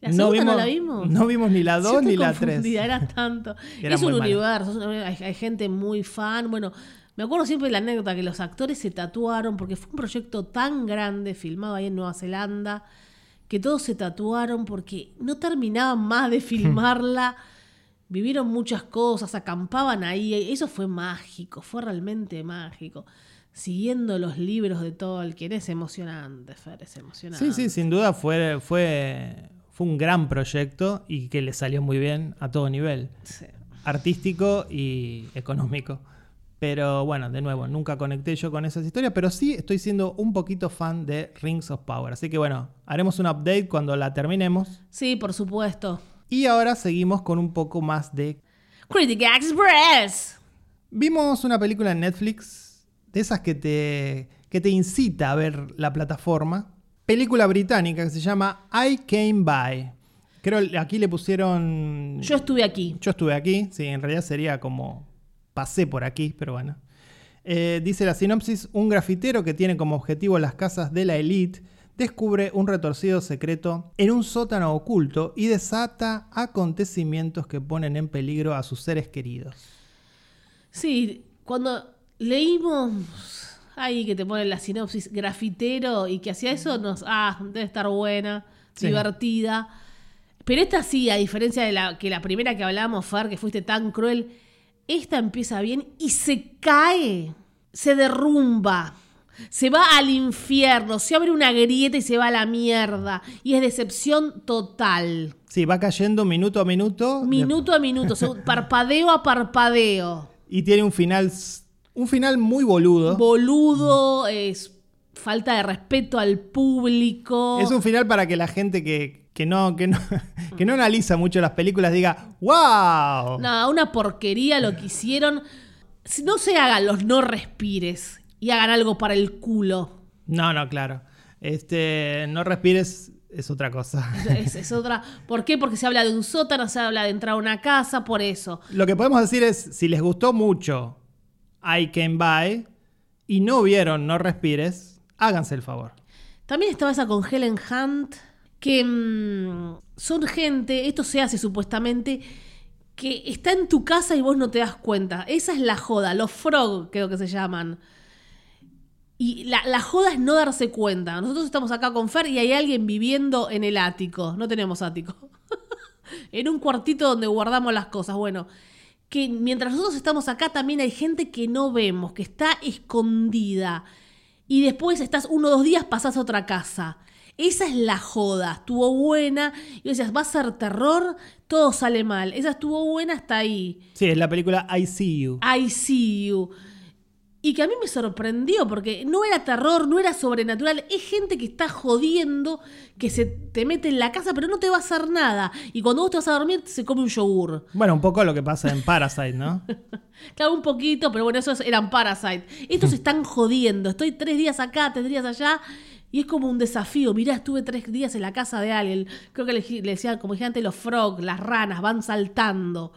¿La segunda no la vimos? No vimos ni la Yo 2 estoy ni la 3. confundida, Era tanto. Era es un mala. universo, hay, hay gente muy fan. Bueno, me acuerdo siempre de la anécdota que los actores se tatuaron porque fue un proyecto tan grande, filmado ahí en Nueva Zelanda, que todos se tatuaron porque no terminaban más de filmarla. Vivieron muchas cosas, acampaban ahí. Eso fue mágico, fue realmente mágico. Siguiendo los libros de Tolkien. Es emocionante, Fer, es emocionante. Sí, sí, sin duda fue, fue, fue un gran proyecto y que le salió muy bien a todo nivel. Sí. Artístico y económico. Pero bueno, de nuevo, nunca conecté yo con esas historias, pero sí estoy siendo un poquito fan de Rings of Power. Así que bueno, haremos un update cuando la terminemos. Sí, por supuesto. Y ahora seguimos con un poco más de... Critic Express. Vimos una película en Netflix, de esas que te, que te incita a ver la plataforma. Película británica que se llama I Came By. Creo aquí le pusieron... Yo estuve aquí. Yo estuve aquí, sí, en realidad sería como pasé por aquí, pero bueno. Eh, dice la sinopsis, un grafitero que tiene como objetivo las casas de la élite descubre un retorcido secreto en un sótano oculto y desata acontecimientos que ponen en peligro a sus seres queridos. Sí, cuando leímos ahí que te ponen la sinopsis grafitero y que hacía eso, nos. Ah, debe estar buena, Sí. divertida. Pero esta sí, a diferencia de la que la primera que hablamos, Fer, que fuiste tan cruel, esta empieza bien y se cae, se derrumba, se va al infierno, se abre una grieta y se va a la mierda. Y es decepción total. Sí, va cayendo minuto a minuto. Minuto a minuto, parpadeo a parpadeo. Y tiene un final, un final muy boludo. boludo, es falta de respeto al público. Es un final para que la gente que, que no, que, no, que no analiza mucho las películas diga, ¡Wow! Nada, una porquería lo que hicieron. Si no se hagan los no respires y hagan algo para el culo. No, no, claro. Este, no respires es otra cosa. Es, es otra. ¿Por qué? Porque se habla de un sótano, se habla de entrar a una casa, por eso. Lo que podemos decir es, si les gustó mucho I Came By y no vieron No Respires, háganse el favor. También estaba esa con Helen Hunt, que mm, son gente, esto se hace supuestamente, que está en tu casa y vos no te das cuenta. Esa es la joda, los frog creo que se llaman. Y la, la joda es no darse cuenta. Nosotros estamos acá con Fer y hay alguien viviendo en el ático. No tenemos ático. en un cuartito donde guardamos las cosas. Bueno, que mientras nosotros estamos acá también hay gente que no vemos, que está escondida. Y después estás uno o dos días, pasás a otra casa. Esa es la joda. Estuvo buena. Y decías, va a ser terror, todo sale mal. Esa estuvo buena hasta ahí. Sí, es la película I See You. I see you. Y que a mí me sorprendió porque no era terror, no era sobrenatural. Es gente que está jodiendo, que se te mete en la casa, pero no te va a hacer nada. Y cuando vos te vas a dormir, se come un yogur. Bueno, un poco lo que pasa en Parasite, ¿no? Claro, un poquito, pero bueno, esos eran Parasite. Estos están jodiendo. Estoy tres días acá, tres días allá. Y es como un desafío. Mirá, estuve tres días en la casa de alguien. Creo que le, le decían, como dije antes, los frogs, las ranas, van saltando.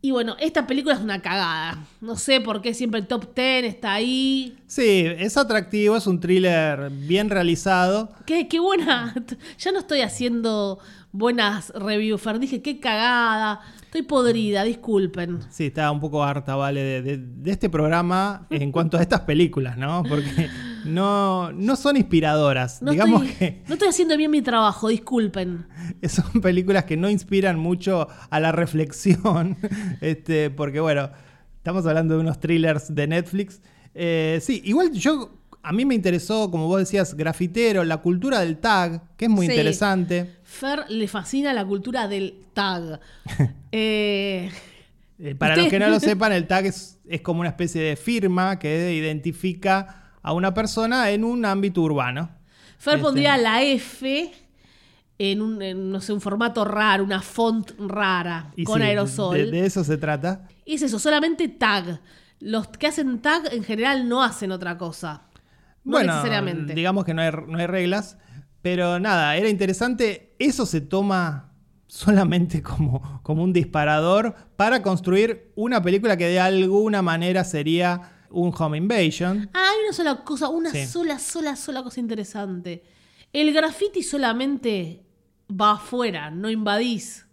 Y bueno, esta película es una cagada. No sé por qué siempre el top ten está ahí. Sí, es atractivo, es un thriller bien realizado. Qué, qué buena. Ya no estoy haciendo buenas reviews. Dije, qué cagada. Estoy podrida, disculpen. Sí, estaba un poco harta, ¿vale? De, de- de este programa en cuanto a estas películas, ¿no? Porque no, no son inspiradoras. No, Digamos estoy, que no estoy haciendo bien mi trabajo, disculpen. son películas que no inspiran mucho a la reflexión. Este, porque, bueno, estamos hablando de unos thrillers de Netflix. Eh, sí, igual yo. A mí me interesó, como vos decías, grafitero, la cultura del tag, que es muy Sí. interesante. Fer le fascina la cultura del tag. Eh, Eh, para los que no lo sepan, el tag es, es como una especie de firma que identifica a una persona en un ámbito urbano. Fer Este. pondría la F en un, en, no sé, un formato raro, una font rara, Y con sí, aerosol. De, de eso se trata. Y es eso, solamente tag. Los que hacen tag en general no hacen otra cosa. No bueno, necesariamente. digamos que no hay, no hay reglas, pero nada, era interesante. Eso se toma solamente como, como un disparador para construir una película que de alguna manera sería un home invasion. Ah, hay una sola cosa, una Sí. sola, sola, sola cosa interesante. El graffiti solamente va afuera, no invadís.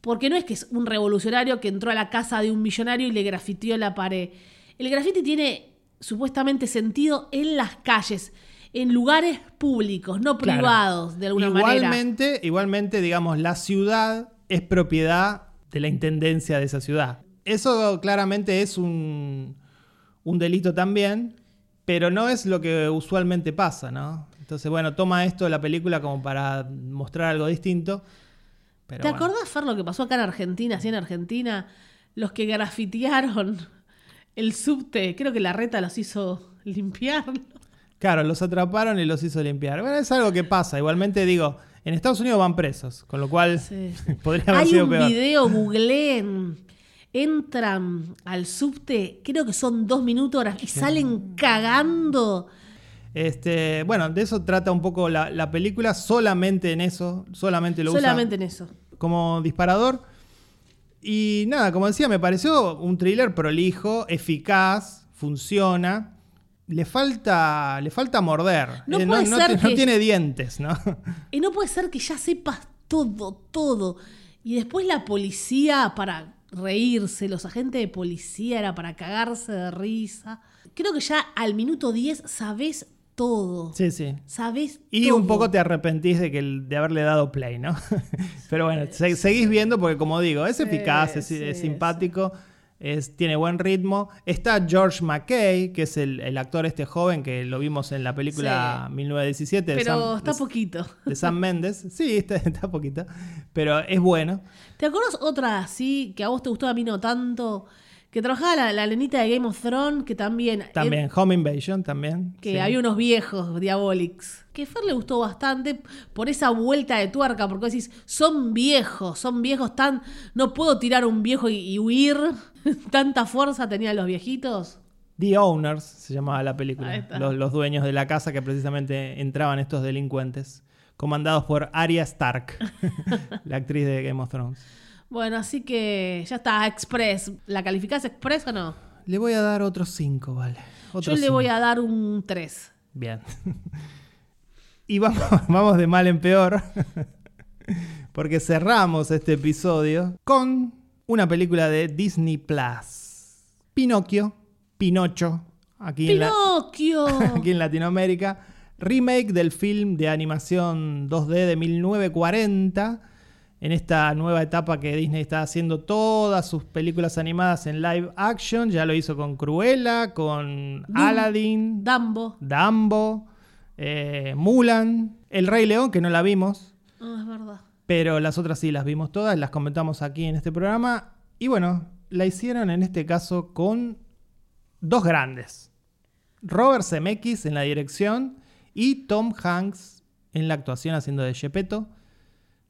Porque no es que es un revolucionario que entró a la casa de un millonario y le grafiteó la pared. El graffiti tiene supuestamente sentido en las calles. en lugares públicos, no Claro. privados, de alguna manera. igualmente, igualmente, digamos, la ciudad es propiedad de la intendencia de esa ciudad. Eso claramente es un, un delito también, pero no es lo que usualmente pasa, ¿no? Entonces, bueno, toma esto la película como para mostrar algo distinto. Pero ¿Te bueno. acordás, Fer, lo que pasó acá en Argentina, así en Argentina? Los que grafitearon el subte, creo que la reta los hizo limpiar. Claro, los atraparon y los hizo limpiar. Bueno, es algo que pasa. Igualmente digo, en Estados Unidos van presos, con lo cual Sí. podría haber Hay sido un peor. video, googleen, entran al subte, creo que son dos minutos y salen cagando. Este, bueno, de eso trata un poco la, la película, solamente en eso, solamente lo Solamente usa en eso. como disparador. Y nada, como decía, me pareció un thriller prolijo, eficaz, funciona. Le falta, le falta morder. Eh, No puede ser ti- no que- tiene dientes, ¿no? Y no puede ser que ya sepas todo, todo. Y después la policía para reírse, los agentes de policía era para cagarse de risa. Creo que ya al minuto 10 sabes todo. Sí, sí. Sabes Y todo. un poco te arrepentís de, que el- de haberle dado play, ¿no? Pero bueno, se- seguís viendo porque como digo, es eficaz, es, sí, es simpático, es, tiene buen ritmo. Está George McKay, que es el, el actor este joven que lo vimos en la película Sí. 1917 de Pero Sam, está de- poquito. de Sam Mendes. Sí, está, está poquito, pero es bueno. ¿Te acuerdas otra así que a vos te gustó, a mí no tanto? Que trabajaba la, la nenita de Game of Thrones, que también. También, Home Invasion también. que sí. había unos viejos Diabolics. Que Fer le gustó bastante por esa vuelta de tuerca, porque decís, son viejos, son viejos tan. No puedo tirar un viejo y, y huir. Tanta fuerza tenían los viejitos. The Owners se llamaba la película. Los, los dueños de la casa que precisamente entraban estos delincuentes. Comandados por Arya Stark, la actriz de Game of Thrones. Bueno, así que ya está, Express. ¿La calificás Express o no? Le voy a dar otros cinco, vale. Yo le voy a dar un 3. Bien. y vamos, vamos de mal en peor. Porque cerramos este episodio con una película de Disney Plus. Pinocchio, Pinocho, aquí en, la- ¡Pinocchio! aquí en Latinoamérica. Remake del film de animación 2D de 1940. En esta nueva etapa que Disney está haciendo todas sus películas animadas en live action. Ya lo hizo con Cruella, con Dum- Aladdin, Dumbo. Dumbo, eh, Mulan, El Rey León, que no la vimos, Ah, es verdad. pero las otras sí las vimos todas, las comentamos aquí en este programa. Y bueno, la hicieron en este caso con dos grandes. Robert Zemeckis en la dirección y Tom Hanks en la actuación haciendo de Gepetto.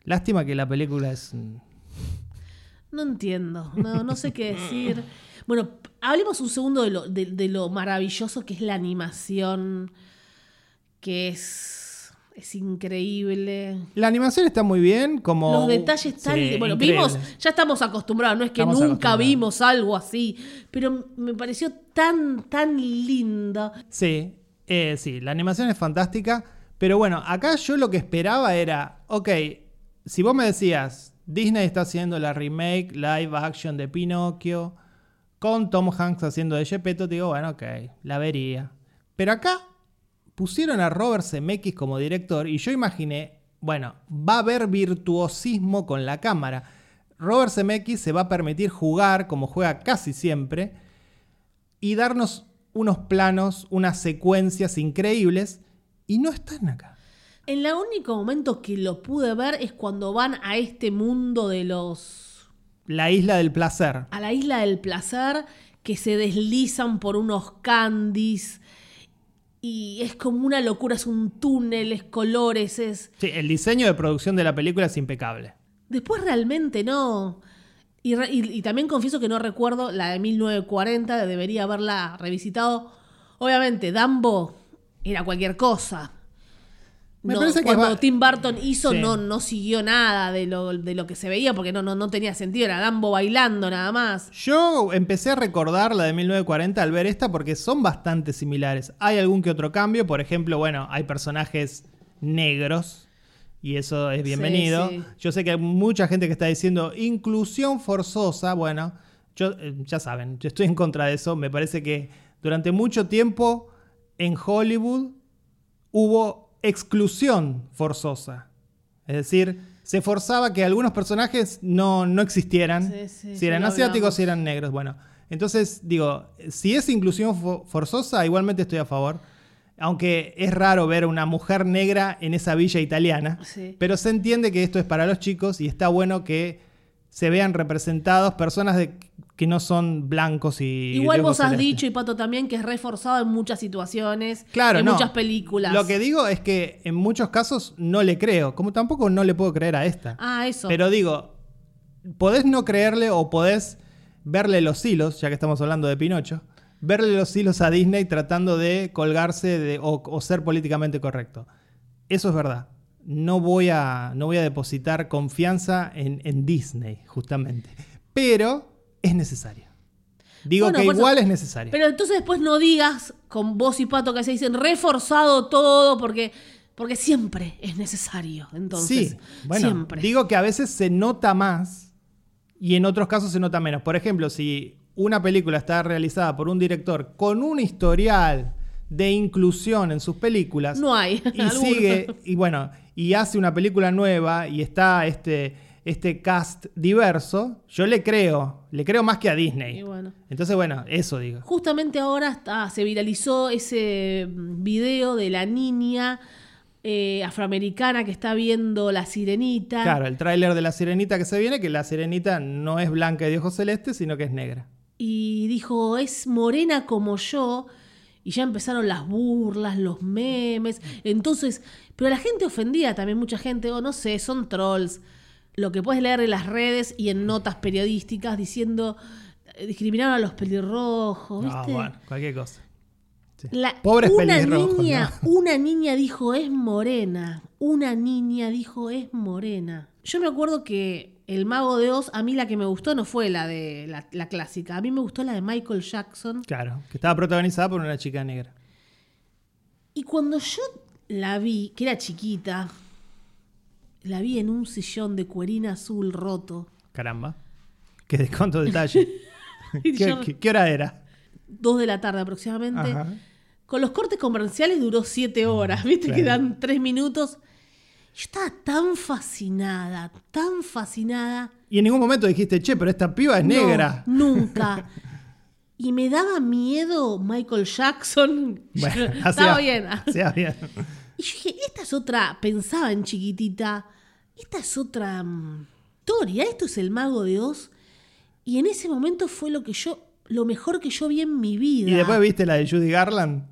Lástima que la película es... No entiendo, no, no sé qué decir. Bueno, hablemos un segundo de lo, de, de lo maravilloso que es la animación, que es, es increíble. La animación está muy bien, como... Los detalles tan... Sí, bueno, increíble. vimos, ya estamos acostumbrados, no es que Estamos nunca vimos algo así, pero me pareció tan, tan lindo. Sí, eh, sí, la animación es fantástica. Pero bueno, acá yo lo que esperaba era, ok, si vos me decías, Disney está haciendo la remake live action de Pinocchio, con Tom Hanks haciendo de Gepetto, te digo, bueno, ok, la vería. Pero acá pusieron a Robert Zemeckis como director y yo imaginé, bueno, va a haber virtuosismo con la cámara. Robert Zemeckis se va a permitir jugar como juega casi siempre y darnos unos planos, unas secuencias increíbles y no están acá. En el único momento que lo pude ver es cuando van a este mundo de los La isla del placer. a la isla del placer que se deslizan por unos candies y es como una locura, es un túnel, es colores, es... Sí, el diseño de producción de la película es impecable. Después realmente no. Y, re- y- y también confieso que no recuerdo la de 1940, debería haberla revisitado. Obviamente, Dumbo era cualquier cosa. Me No, parece que cuando va- Tim Burton hizo, Sí. no, no siguió nada de lo, de lo que se veía, porque no, no, no tenía sentido, era Dumbo bailando nada más. Yo empecé a recordar la de 1940 al ver esta porque son bastante similares. Hay algún que otro cambio, por ejemplo, bueno, hay personajes negros y eso es bienvenido. sí. Yo sé que hay mucha gente que está diciendo inclusión forzosa, bueno, yo eh, ya saben, yo estoy en contra de eso, me parece que durante mucho tiempo en Hollywood hubo exclusión forzosa. Es decir, se forzaba que algunos personajes no, no existieran. Sí, sí, si eran asiáticos, si eran negros. Bueno, entonces digo, si es inclusión fo- forzosa, igualmente estoy a favor. Aunque es raro ver a una mujer negra en esa villa italiana. Sí. Pero se entiende que esto es para los chicos y está bueno que se vean representados personas de- que no son blancos y. Igual vos has dicho, y Pato también, que es reforzado en muchas situaciones, Claro, en no. muchas películas. Lo que digo es que en muchos casos no le creo, como tampoco no le puedo creer a esta. Ah, eso. Pero digo, podés no creerle o podés verle los hilos, ya que estamos hablando de Pinocho, verle los hilos a Disney tratando de colgarse de- o, o ser políticamente correcto. Eso es verdad. No voy a, no voy a depositar confianza en, en Disney, justamente. Pero es necesario. Digo Bueno, que eso- igual es necesario. Pero entonces después no digas con vos y Pato que se dicen reforzado todo porque, porque siempre es necesario. Entonces, sí, bueno, siempre. digo que a veces se nota más y en otros casos se nota menos. Por ejemplo, si una película está realizada por un director con un historial de inclusión en sus películas no hay. y alguno. sigue y bueno y hace una película nueva y está este este cast diverso, yo le creo, le creo más que a Disney. Y bueno. Entonces, bueno, eso digo. Justamente ahora está, se viralizó ese mm, video de la niña eh, afroamericana que está viendo la sirenita. Claro, el tráiler de La Sirenita que se viene, que La Sirenita no es blanca y de ojos celestes, sino que es negra. y dijo, es morena como yo. Y ya empezaron las burlas, los memes. Entonces, pero la gente ofendía también, mucha gente, o no sé, son trolls. Lo que puedes leer en las redes y en notas periodísticas diciendo, eh, discriminaron a los pelirrojos, Ah, ¿viste? bueno, cualquier cosa. Sí. La- Pobres una pelirrojos, niña, ¿no? una niña dijo es morena. Una niña dijo es morena. Yo me acuerdo que el mago de Oz, a mí la que me gustó no fue la de la, la clásica. A mí me gustó la de Michael Jackson. Claro, que estaba protagonizada por una chica negra. Y cuando yo la vi, que era chiquita, la vi en un sillón de cuerina azul roto. Caramba. Qué desconto detalle. Y ¿Qué, yo- qué- qué hora era? Dos de la tarde aproximadamente. Ajá. Con los cortes comerciales duró siete horas, ¿viste? Claro. Que dan tres minutos. Yo estaba tan fascinada, tan fascinada. Y en ningún momento dijiste, che, pero esta piba es No, negra. nunca. Y me daba miedo Michael Jackson. Bueno, Estaba bien. hacía bien. Y yo dije, esta es otra, pensaba en chiquitita, esta es otra mm, historia, esto es el mago de Oz. Y en ese momento fue lo que yo, lo mejor que yo vi en mi vida. ¿Y después viste la de Judy Garland?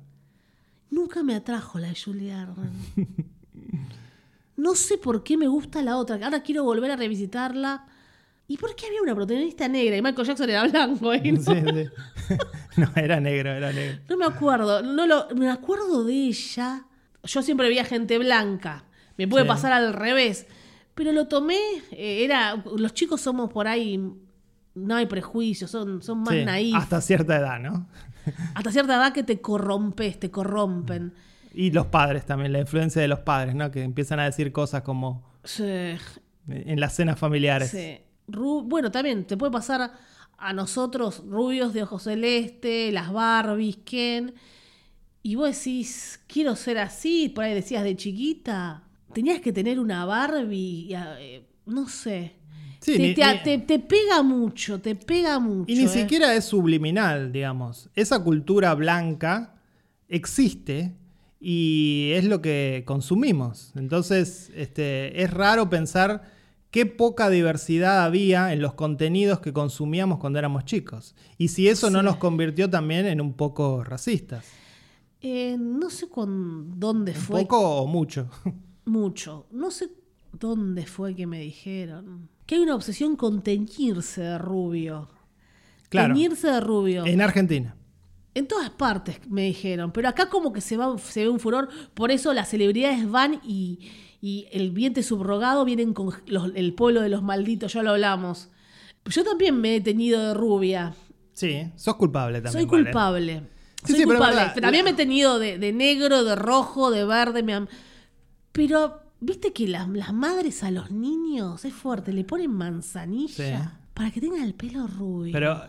Nunca me atrajo la de Julie Garland. No sé por qué me gusta la otra. Ahora quiero volver a revisitarla. ¿Y por qué había una protagonista negra y Michael Jackson era blanco? ahí, ¿no? Sí, sí. no, era negro, era negro. No me acuerdo. No lo, me acuerdo de ella. Yo siempre veía gente blanca. Me puede Sí. pasar al revés. Pero lo tomé. eh, era. Los chicos somos por ahí. No hay prejuicios. Son, son más Sí, naif. Hasta... hasta cierta edad, ¿no? cierta edad que te corrompes, te corrompen. Y los padres también, la influencia de los padres, ¿no? Que empiezan a decir cosas como Sí. en las cenas familiares. Sí. Ru- bueno, también te puede pasar a nosotros, rubios de ojos celeste, las Barbies, Ken. Y vos decís, quiero ser así. Por ahí decías de chiquita. Tenías que tener una Barbie. y, eh, no sé. Sí, te, ni- te- ni- te- te pega mucho, te pega mucho. Y ni eh. siquiera es subliminal, digamos. Esa cultura blanca existe y es lo que consumimos. Entonces, este, es raro pensar qué poca diversidad había en los contenidos que consumíamos cuando éramos chicos. Y si eso no nos convirtió también en un poco racistas. Eh, no sé con dónde fue. poco o mucho. Mucho. No sé dónde fue que me dijeron. Que hay una obsesión con teñirse de rubio. Claro. Teñirse de rubio. En Argentina. En todas partes me dijeron, pero acá como que se, va, se ve un furor, por eso las celebridades van y, y el vientre subrogado vienen con los- el pueblo de los malditos, ya lo hablamos. Yo también me he teñido de rubia, Sí, sos culpable también. soy culpable. Sí, soy sí, pero culpable. también me he teñido de, de negro, de rojo, de verde. me Pero, viste que las, las madres a los niños es fuerte, le ponen manzanilla Sí. para que tengan el pelo rubio. Pero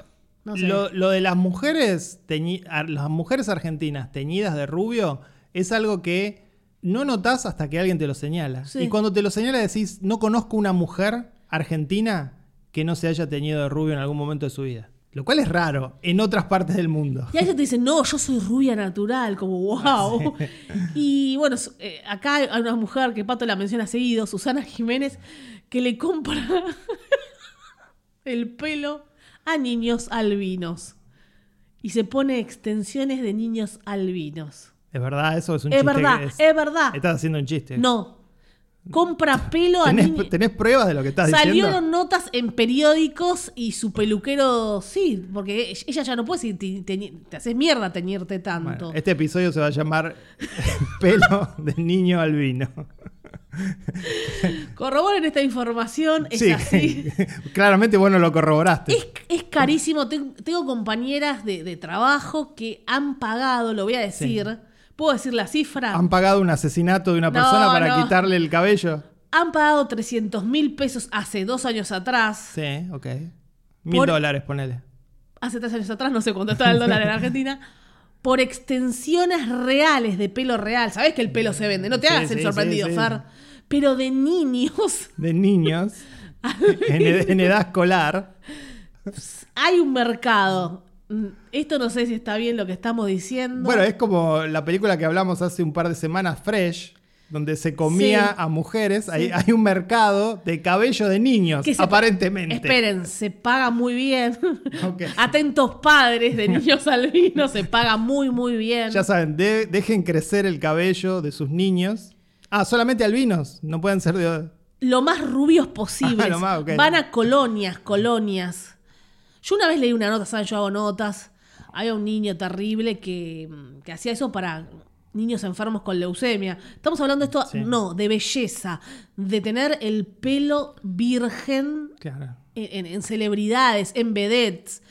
No sé. lo, lo de las mujeres, teñi- las mujeres argentinas teñidas de rubio es algo que no notás hasta que alguien te lo señala. Sí. Y cuando te lo señala decís, no conozco una mujer argentina que no se haya teñido de rubio en algún momento de su vida. Lo cual es raro en otras partes del mundo. Y a veces te dicen, no, yo soy rubia natural, como wow. Y bueno, eh, acá hay una mujer que Pato la menciona seguido, Susana Jiménez, que le compra el pelo a niños albinos. Y se pone extensiones de niños albinos. Es verdad, eso es un Es chiste. verdad, que es verdad. Estás haciendo un chiste. No. Compra pelo a ¿Tenés, niños. tenés pruebas de lo que estás Salieron diciendo? notas en periódicos y su peluquero, sí, porque ella ya no puede decir, te, te- te haces mierda teñirte tanto. Bueno, este episodio se va a llamar Pelo de niño albino. Corroboren esta información, es sí, así. claramente vos no lo corroboraste. Es, es carísimo. Ten- Tengo compañeras de, de trabajo que han pagado, lo voy a decir. ¿Puedo decir la cifra? ¿Han pagado un asesinato de una No, persona para no. quitarle el cabello? Han pagado 300 mil pesos hace dos años atrás. Sí, ok. Mil Por- dólares, ponele. Hace tres años atrás, no sé cuánto estaba el dólar en Argentina. Por extensiones reales de pelo real. ¿Sabés que el pelo se vende? No te Sí, hagas el sorprendido, sí. Fer. Pero de niños De niños en, ed- en edad escolar. hay un mercado. Mm, Esto no sé si está bien lo que estamos diciendo. Bueno, es como la película que hablamos hace un par de semanas, Fresh, donde se comía Sí. a mujeres. Hay, hay un mercado de cabello de niños, Que se- aparentemente. Esperen, se paga muy bien. Atentos padres de niños albinos, se paga muy, muy bien. Ya saben, de- dejen crecer el cabello de sus niños. Ah, solamente albinos, no pueden ser de... Lo más rubios posibles. Ah, más. Van a colonias, colonias. Yo una vez leí una nota, ¿saben? Yo hago notas. Había un niño terrible que, que hacía eso para niños enfermos con leucemia. Estamos hablando de esto, Sí. no, de belleza, de tener el pelo virgen Claro. en, en- en celebridades, en vedettes.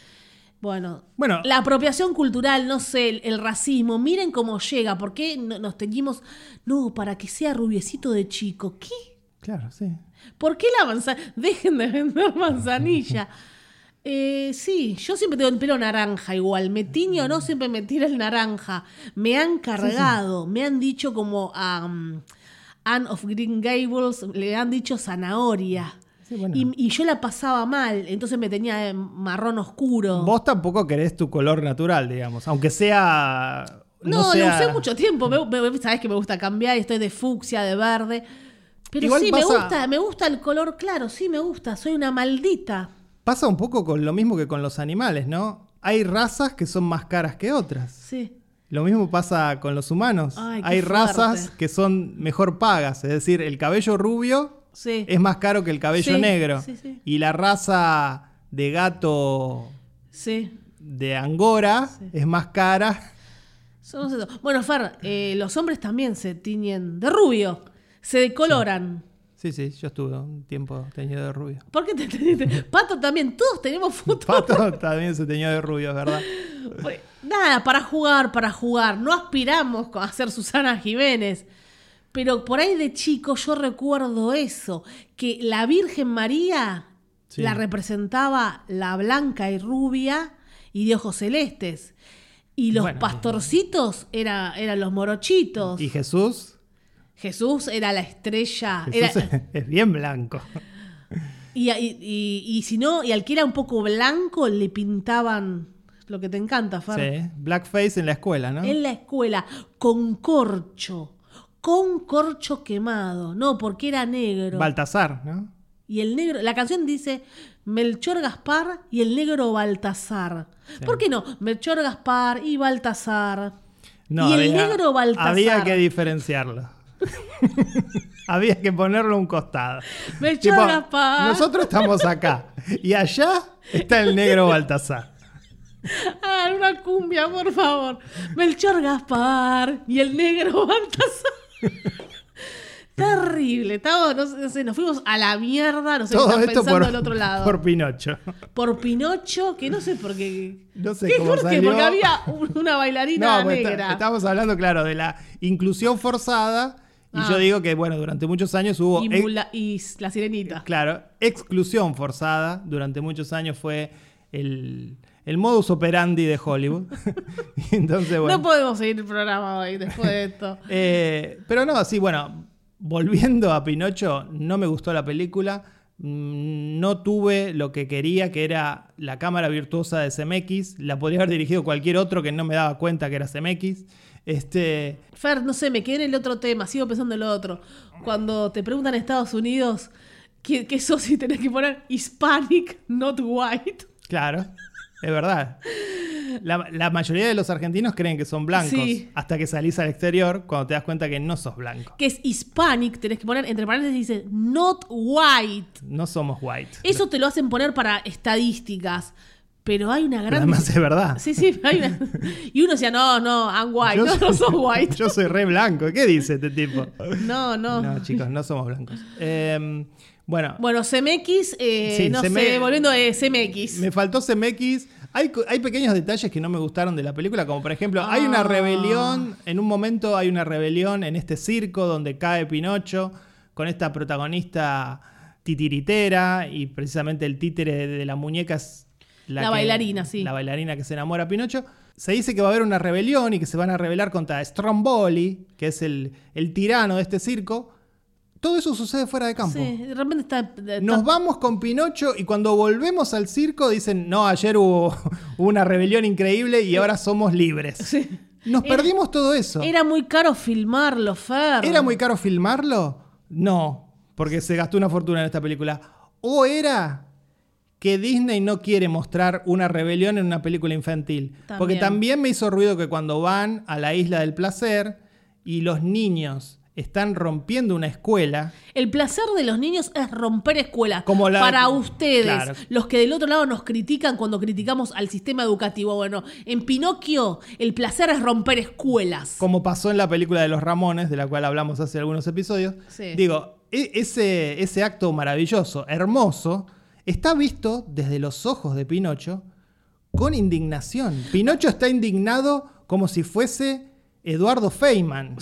Bueno, Bueno. la apropiación cultural, no sé, el, el racismo, miren cómo llega, ¿por qué no- nos teñimos? No, para que sea rubiecito de chico. ¿Qué? Claro, sí. ¿Por qué la manzanilla? Dejen de vender manzanilla. Eh, sí, yo siempre tengo el pelo naranja igual. Me tiño o no, siempre me tira el naranja. Me han cargado, me han dicho como a um, Anne of Green Gables, le han dicho zanahoria. Sí, bueno. y, y yo la pasaba mal, entonces me tenía marrón oscuro. Vos tampoco querés tu color natural, digamos. Aunque sea... no, sea- lo usé mucho tiempo. Me, me- sabés que me gusta cambiar, estoy de fucsia, de verde. Pero Igual sí, me pasa- gusta, me gusta el color claro, sí me gusta, soy una maldita. Pasa un poco con lo mismo que con los animales, ¿no? Hay razas que son más caras que otras. Sí. Lo mismo pasa con los humanos. Ay, Hay razas fuerte. que son mejor pagas. Es decir, el cabello rubio Sí. es más caro que el cabello Sí, negro. sí, sí. Y la raza de gato Sí. de Angora es más cara. Somos. Bueno, Fer, eh, los hombres también se tiñen de rubio. Se decoloran. Sí, sí, yo estuve un tiempo teñido de rubio. ¿Por qué te teñiste? Pato también, todos tenemos fotos. Pato también se teñió de rubio, es ¿verdad? Pues, Nada, para jugar, para jugar. No aspiramos a ser Susana Jiménez. Pero por ahí de chico yo recuerdo eso, que la Virgen María Sí. la representaba la blanca y rubia y de ojos celestes. Y los Bueno, pastorcitos era- eran los morochitos. Y Jesús, Jesús era la estrella. Jesús era- es bien blanco. y, y- y- y si no, y al que era un poco blanco, le pintaban lo que te encanta, Fer. Sí, blackface en la escuela, ¿no? En la escuela, con corcho. Con corcho quemado. No, porque era negro. Baltasar, ¿no? y el negro. La canción dice Melchor Gaspar y el negro Baltasar. Sí. ¿Por qué no? Melchor Gaspar y Baltasar. No, y el había- negro Baltasar. Había que diferenciarlo. había que ponerlo a un costado. Melchor Tipo, Gaspar. nosotros estamos acá y allá está el negro Baltasar. Hagan una cumbia, por favor. Melchor Gaspar y el negro Baltasar. Terrible. Estamos, no sé, no sé, nos fuimos a la mierda. No sé, Todo están esto pensando por, del otro lado. por Pinocho. Por Pinocho, que no sé por qué. No sé ¿Qué? cómo ¿Por qué? salió. Porque había un- una bailarina No, pues está- negra. estamos hablando, claro, de la inclusión forzada. Y Ah. yo digo que, bueno, durante muchos años hubo. y, Mula- y la sirenita. Claro, exclusión forzada. Durante muchos años fue el, el modus operandi de Hollywood. Entonces, bueno. No podemos seguir el programa hoy después de esto. Eh, pero no, sí, bueno, volviendo a Pinocho, no me gustó la película. Mm, No tuve lo que quería, que era la cámara virtuosa de CMX. La podría haber dirigido cualquier otro que no me daba cuenta que era CMX. Este, Fer, no sé, me quedé en el otro tema, sigo pensando en lo otro. Cuando te preguntan en Estados Unidos qué, qué sos y tenés que poner Hispanic, not white. claro, es verdad. La, la mayoría de los argentinos creen que son blancos. Sí. Hasta que salís al exterior cuando te das cuenta que no sos blanco. Que es Hispanic, tenés que poner entre paréntesis dice not white. No somos white. Eso te lo hacen poner para estadísticas. Pero hay una gran. además es verdad. Sí, sí, hay una- Y uno decía, no, no, I'm white. no, no sos white. yo soy re blanco. ¿Qué dice este tipo? No, no. No, chicos, no somos blancos. Eh, bueno, Bueno, CMX, eh, Sí, no CM sé, volviendo a CMX. me faltó CMX. Hay, hay pequeños detalles que no me gustaron de la película, como por ejemplo, hay Ah. una rebelión, en un momento hay una rebelión en este circo donde cae Pinocho con esta protagonista titiritera y precisamente el títere de la muñeca es La que- bailarina, sí. La bailarina que se enamora a Pinocho. Se dice que va a haber una rebelión y que se van a rebelar contra Stromboli, que es el, el tirano de este circo. Todo eso sucede fuera de campo. Sí, de repente está. está- Nos vamos con Pinocho y cuando volvemos al circo dicen, no, ayer hubo, una rebelión increíble y ahora somos libres. Sí. Nos Era- perdimos todo eso. Era muy caro filmarlo, Fer. ¿Era muy caro filmarlo? No, porque se gastó una fortuna en esta película. ¿O era que Disney no quiere mostrar una rebelión en una película infantil? Porque También. me hizo ruido que cuando van a la isla del placer y los niños están rompiendo una escuela, El placer de los niños es romper escuelas. Como la- Para ustedes, Claro. los que del otro lado nos critican cuando criticamos al sistema educativo. Bueno, en Pinocchio, el placer es romper escuelas. como pasó en la película de los Ramones, de la cual hablamos hace algunos episodios. Sí. Digo, e- ese, ese acto maravilloso, hermoso, está visto desde los ojos de Pinocho con indignación. Pinocho está indignado como si fuese Eduardo Feynman.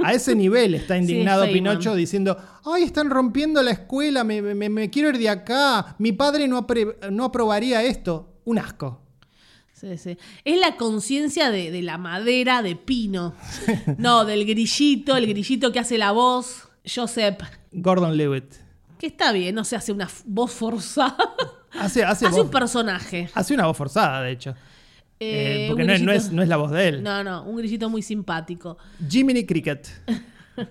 A ese nivel está indignado. Pinocho diciendo, ay, están rompiendo la escuela, me, me- me quiero ir de acá, mi padre no aprobaría esto. Un asco. Sí, sí. Es la conciencia de, de la madera de pino. No, del grillito, el grillito que hace la voz, Joseph. Gordon Lewitt. Que está bien, no se hace una voz forzada. Hace, hace, hace voz- un personaje. hace una voz forzada, de hecho. Eh, Eh, porque no es, no, es, no es la voz de él. No, no, un grillito muy simpático. Jiminy Cricket.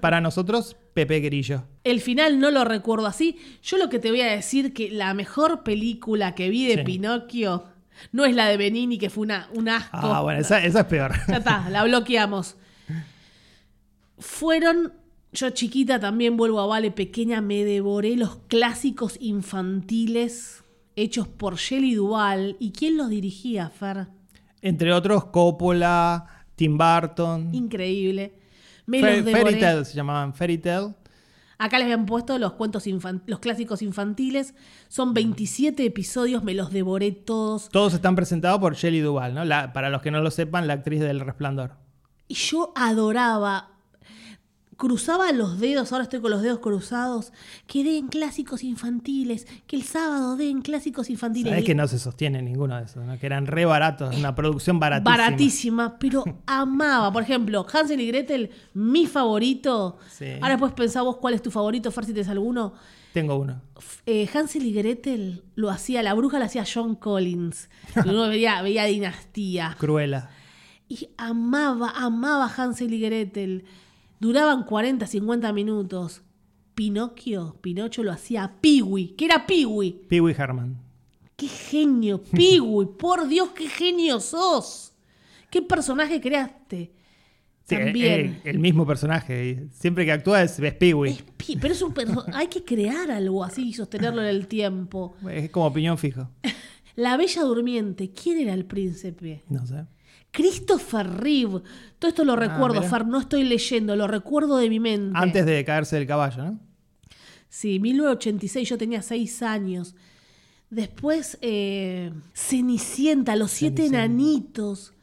Para nosotros, Pepe Grillo. El final no lo recuerdo así. Yo lo que te voy a decir que la mejor película que vi de Sí. Pinocchio no es la de Benini, que fue una, un asco. Ah, bueno, esa, esa es peor. Ya está, la bloqueamos. Fueron, yo chiquita también vuelvo a Vale pequeña, me devoré los clásicos infantiles hechos por Shelley Duvall. ¿Y quién los dirigía, Fer? Entre otros, Coppola, Tim Burton. Increíble. Me los devoré. Fairy Tail se llamaban Fairy Tail. Acá les habían puesto los cuentos los clásicos infantiles. Son 27 episodios, me los devoré todos. Todos están presentados por Shelley Duvall, ¿no? La- para los que no lo sepan, la actriz del Resplandor. Y yo adoraba. Cruzaba los dedos, ahora estoy con los dedos cruzados. Que den clásicos infantiles. Que el sábado den clásicos infantiles. Sabés que no se sostiene ninguno de esos, ¿no? Que eran re baratos, una producción baratísima. Baratísima, pero amaba. Por ejemplo, Hansel y Gretel, mi favorito. Sí. Ahora después pensá vos cuál es tu favorito, Fer, si tenés alguno. Tengo uno. Eh, Hansel y Gretel lo hacía, la bruja la hacía John Collins. Uno veía, veía Dinastía. Cruela. Y amaba, amaba Hansel y Gretel. Duraban 40, 50 minutos. Pinocchio, Pinocho lo hacía Piwi, que era Piwi. Wee Herman. ¡Qué genio, Piwi! Por Dios, qué genio sos. ¿Qué personaje creaste? Sí, También. eh, el mismo personaje. Siempre que actúa es, es Pee Wee. Es pi- pero es un hay que crear algo así y sostenerlo en el tiempo. Es como piñón fijo. La Bella Durmiente, ¿quién era el príncipe? No sé. Christopher Reeve. Todo esto lo recuerdo, Ah. Far, no estoy leyendo, lo recuerdo de mi mente. Antes de caerse del caballo, ¿no? Sí, 1986, yo tenía seis años. Después, eh, Cenicienta, los siete Cenicienta. enanitos.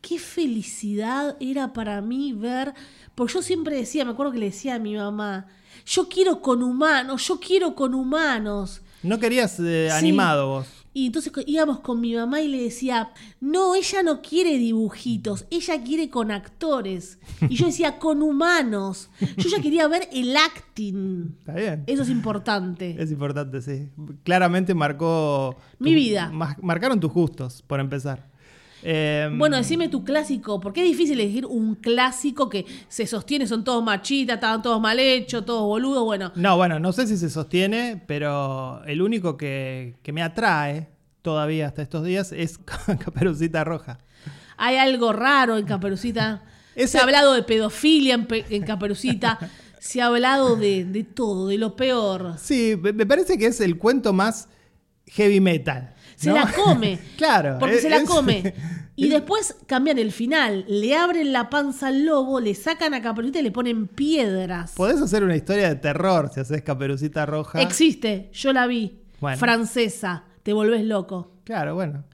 Qué felicidad era para mí ver. Porque yo siempre decía, me acuerdo que le decía a mi mamá, yo quiero con humanos, yo quiero con humanos. No querías eh, Sí. animado vos. Y entonces íbamos con mi mamá y le decía, no, ella no quiere dibujitos, ella quiere con actores. Y yo decía, con humanos. Yo ya quería ver el acting. Está bien. Eso es importante. Es importante, sí. Claramente marcó. Mi vida. ma- marcaron tus gustos, por empezar. Eh, Bueno, decime tu clásico, porque es difícil elegir un clásico que se sostiene, son todos machitas, estaban todos mal hechos, todos boludos, bueno. No, bueno, no sé si se sostiene, pero el único que, que me atrae todavía hasta estos días es Caperucita Roja. Hay algo raro en Caperucita. Ese- Se ha hablado de pedofilia en, Pe- en Caperucita. Se ha hablado de, de todo, de lo peor. Sí, me parece que es el cuento más heavy metal. Se ¿no? la come. claro. Porque es- se la come. Y después cambian el final. Le abren la panza al lobo, le sacan a Caperucita y le ponen piedras. Podés hacer una historia de terror si haces Caperucita Roja. Existe, yo la vi. Bueno. Francesa. Te volvés loco. Claro, bueno.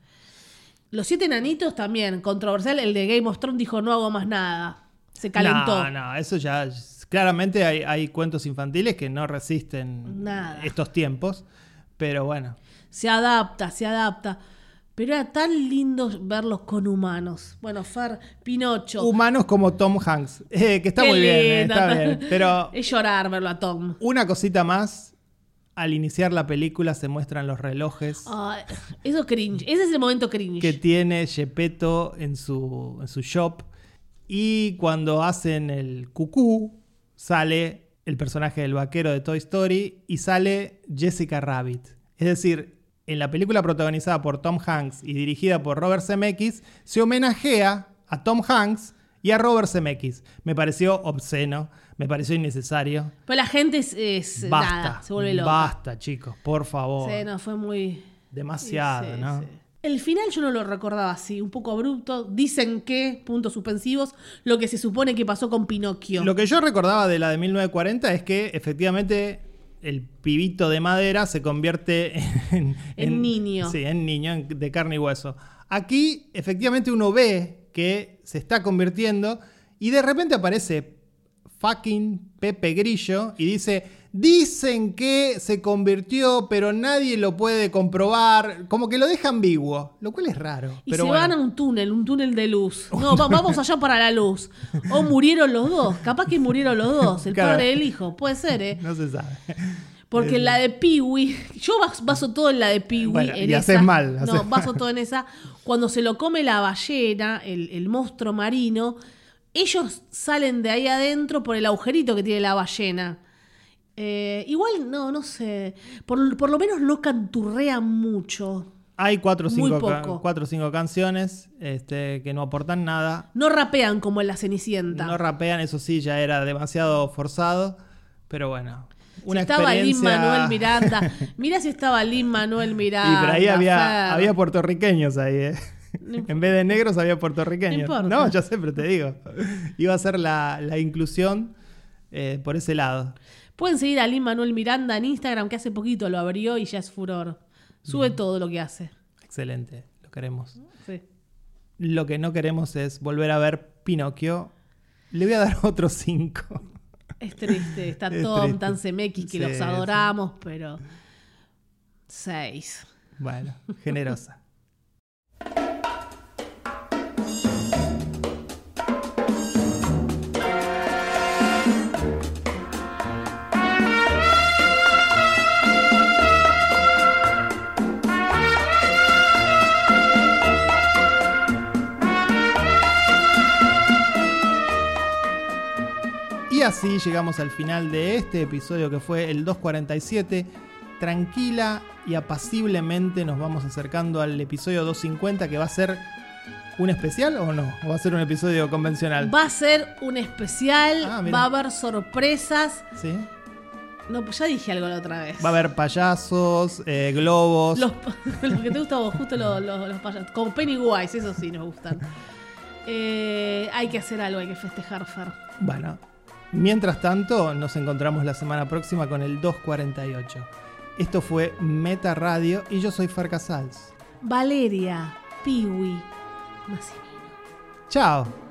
Los siete enanitos también, controversial. El de Game of Thrones dijo no hago más nada. Se calentó. No, no, eso ya. Claramente hay, hay cuentos infantiles que no resisten Nada. estos tiempos. Pero bueno. Se adapta, se adapta. Pero era tan lindo verlos con humanos. Bueno, Fer, Pinocho. Humanos como Tom Hanks. eh, que está Qué muy bien, eh, está bien. Pero Es llorar verlo a Tom. una cosita más. Al iniciar la película se muestran los relojes Ay, eso es cringe. Ese es el momento cringe. que tiene Gepetto en su, en su shop. Y cuando hacen el cucú, sale el personaje del vaquero de Toy Story y sale Jessica Rabbit. Es decir, en la película protagonizada por Tom Hanks y dirigida por Robert Zemeckis, se homenajea a Tom Hanks y a Robert Zemeckis. Me pareció obsceno, me pareció innecesario. Pero la gente es, es Basta, nada, se vuelve loca. basta, chicos, por favor. Sí, no, fue muy. Demasiado, Sí, ¿no? sí. El final yo no lo recordaba así, un poco abrupto. Dicen que, puntos suspensivos, lo que se supone que pasó con Pinocchio. Lo que yo recordaba de la de 1940 es que efectivamente el pibito de madera se convierte en, En niño. Sí, en niño, en- de carne y hueso. Aquí efectivamente uno ve que se está convirtiendo y de repente aparece fucking Pepe Grillo y dice, dicen que se convirtió pero nadie lo puede comprobar, como que lo deja ambiguo, lo cual es raro. Y pero se bueno. van a un túnel, un túnel de luz. No, va- vamos allá para la luz. O murieron los dos. Capaz que murieron los dos, el Claro. padre y el hijo. Puede ser, ¿eh? No se sabe. Porque en la de Peewee, yo bas- baso todo en la de. Bueno, en y esa. haces mal, haces No, baso todo en esa. Cuando se lo come la ballena, el, el monstruo marino, ellos salen de ahí adentro por el agujerito que tiene la ballena. Eh, igual, no, no sé. Por, por lo menos no canturrean mucho. Hay cuatro o cinco, ca- cuatro cinco canciones este, que no aportan nada. No rapean como en la Cenicienta. No rapean, eso sí, ya era demasiado forzado. Pero bueno, una si estaba Lin experiencia... Manuel Miranda. Mira si estaba Lin Manuel Miranda. Y por ahí había, había puertorriqueños ahí, ¿eh? En vez de negros había puertorriqueños. No. No, pero te digo. Iba a ser la, la inclusión eh, por ese lado. Pueden seguir a Lin Manuel Miranda en Instagram, que hace poquito lo abrió y ya es furor. Sube todo lo que hace. Excelente, lo queremos. Sí. Lo que no queremos es volver a ver Pinocchio. Le voy a dar otros cinco. Es triste. Está Es Tom, triste. tan que Sí, los sí. adoramos, pero. Seis. Bueno, generosa. Así llegamos al final de este episodio que fue el 247. Tranquila y apaciblemente nos vamos acercando al episodio 250 que va a ser un especial o no? ¿O va a ser un episodio convencional? Va a ser un especial, Ah, va a haber sorpresas. ¿Sí? No, pues ya dije algo la otra vez. Va a haber payasos, eh, globos. Los, los que te gustan a vos, justo los, los, los payasos. Como Pennywise, eso sí nos gustan. Eh, hay que hacer algo, hay que festejar, Fer. Bueno, mientras tanto, nos encontramos la semana próxima con el 248. Esto fue Meta Radio y yo soy Casals. Valeria, Piwi, Massimino. Chao.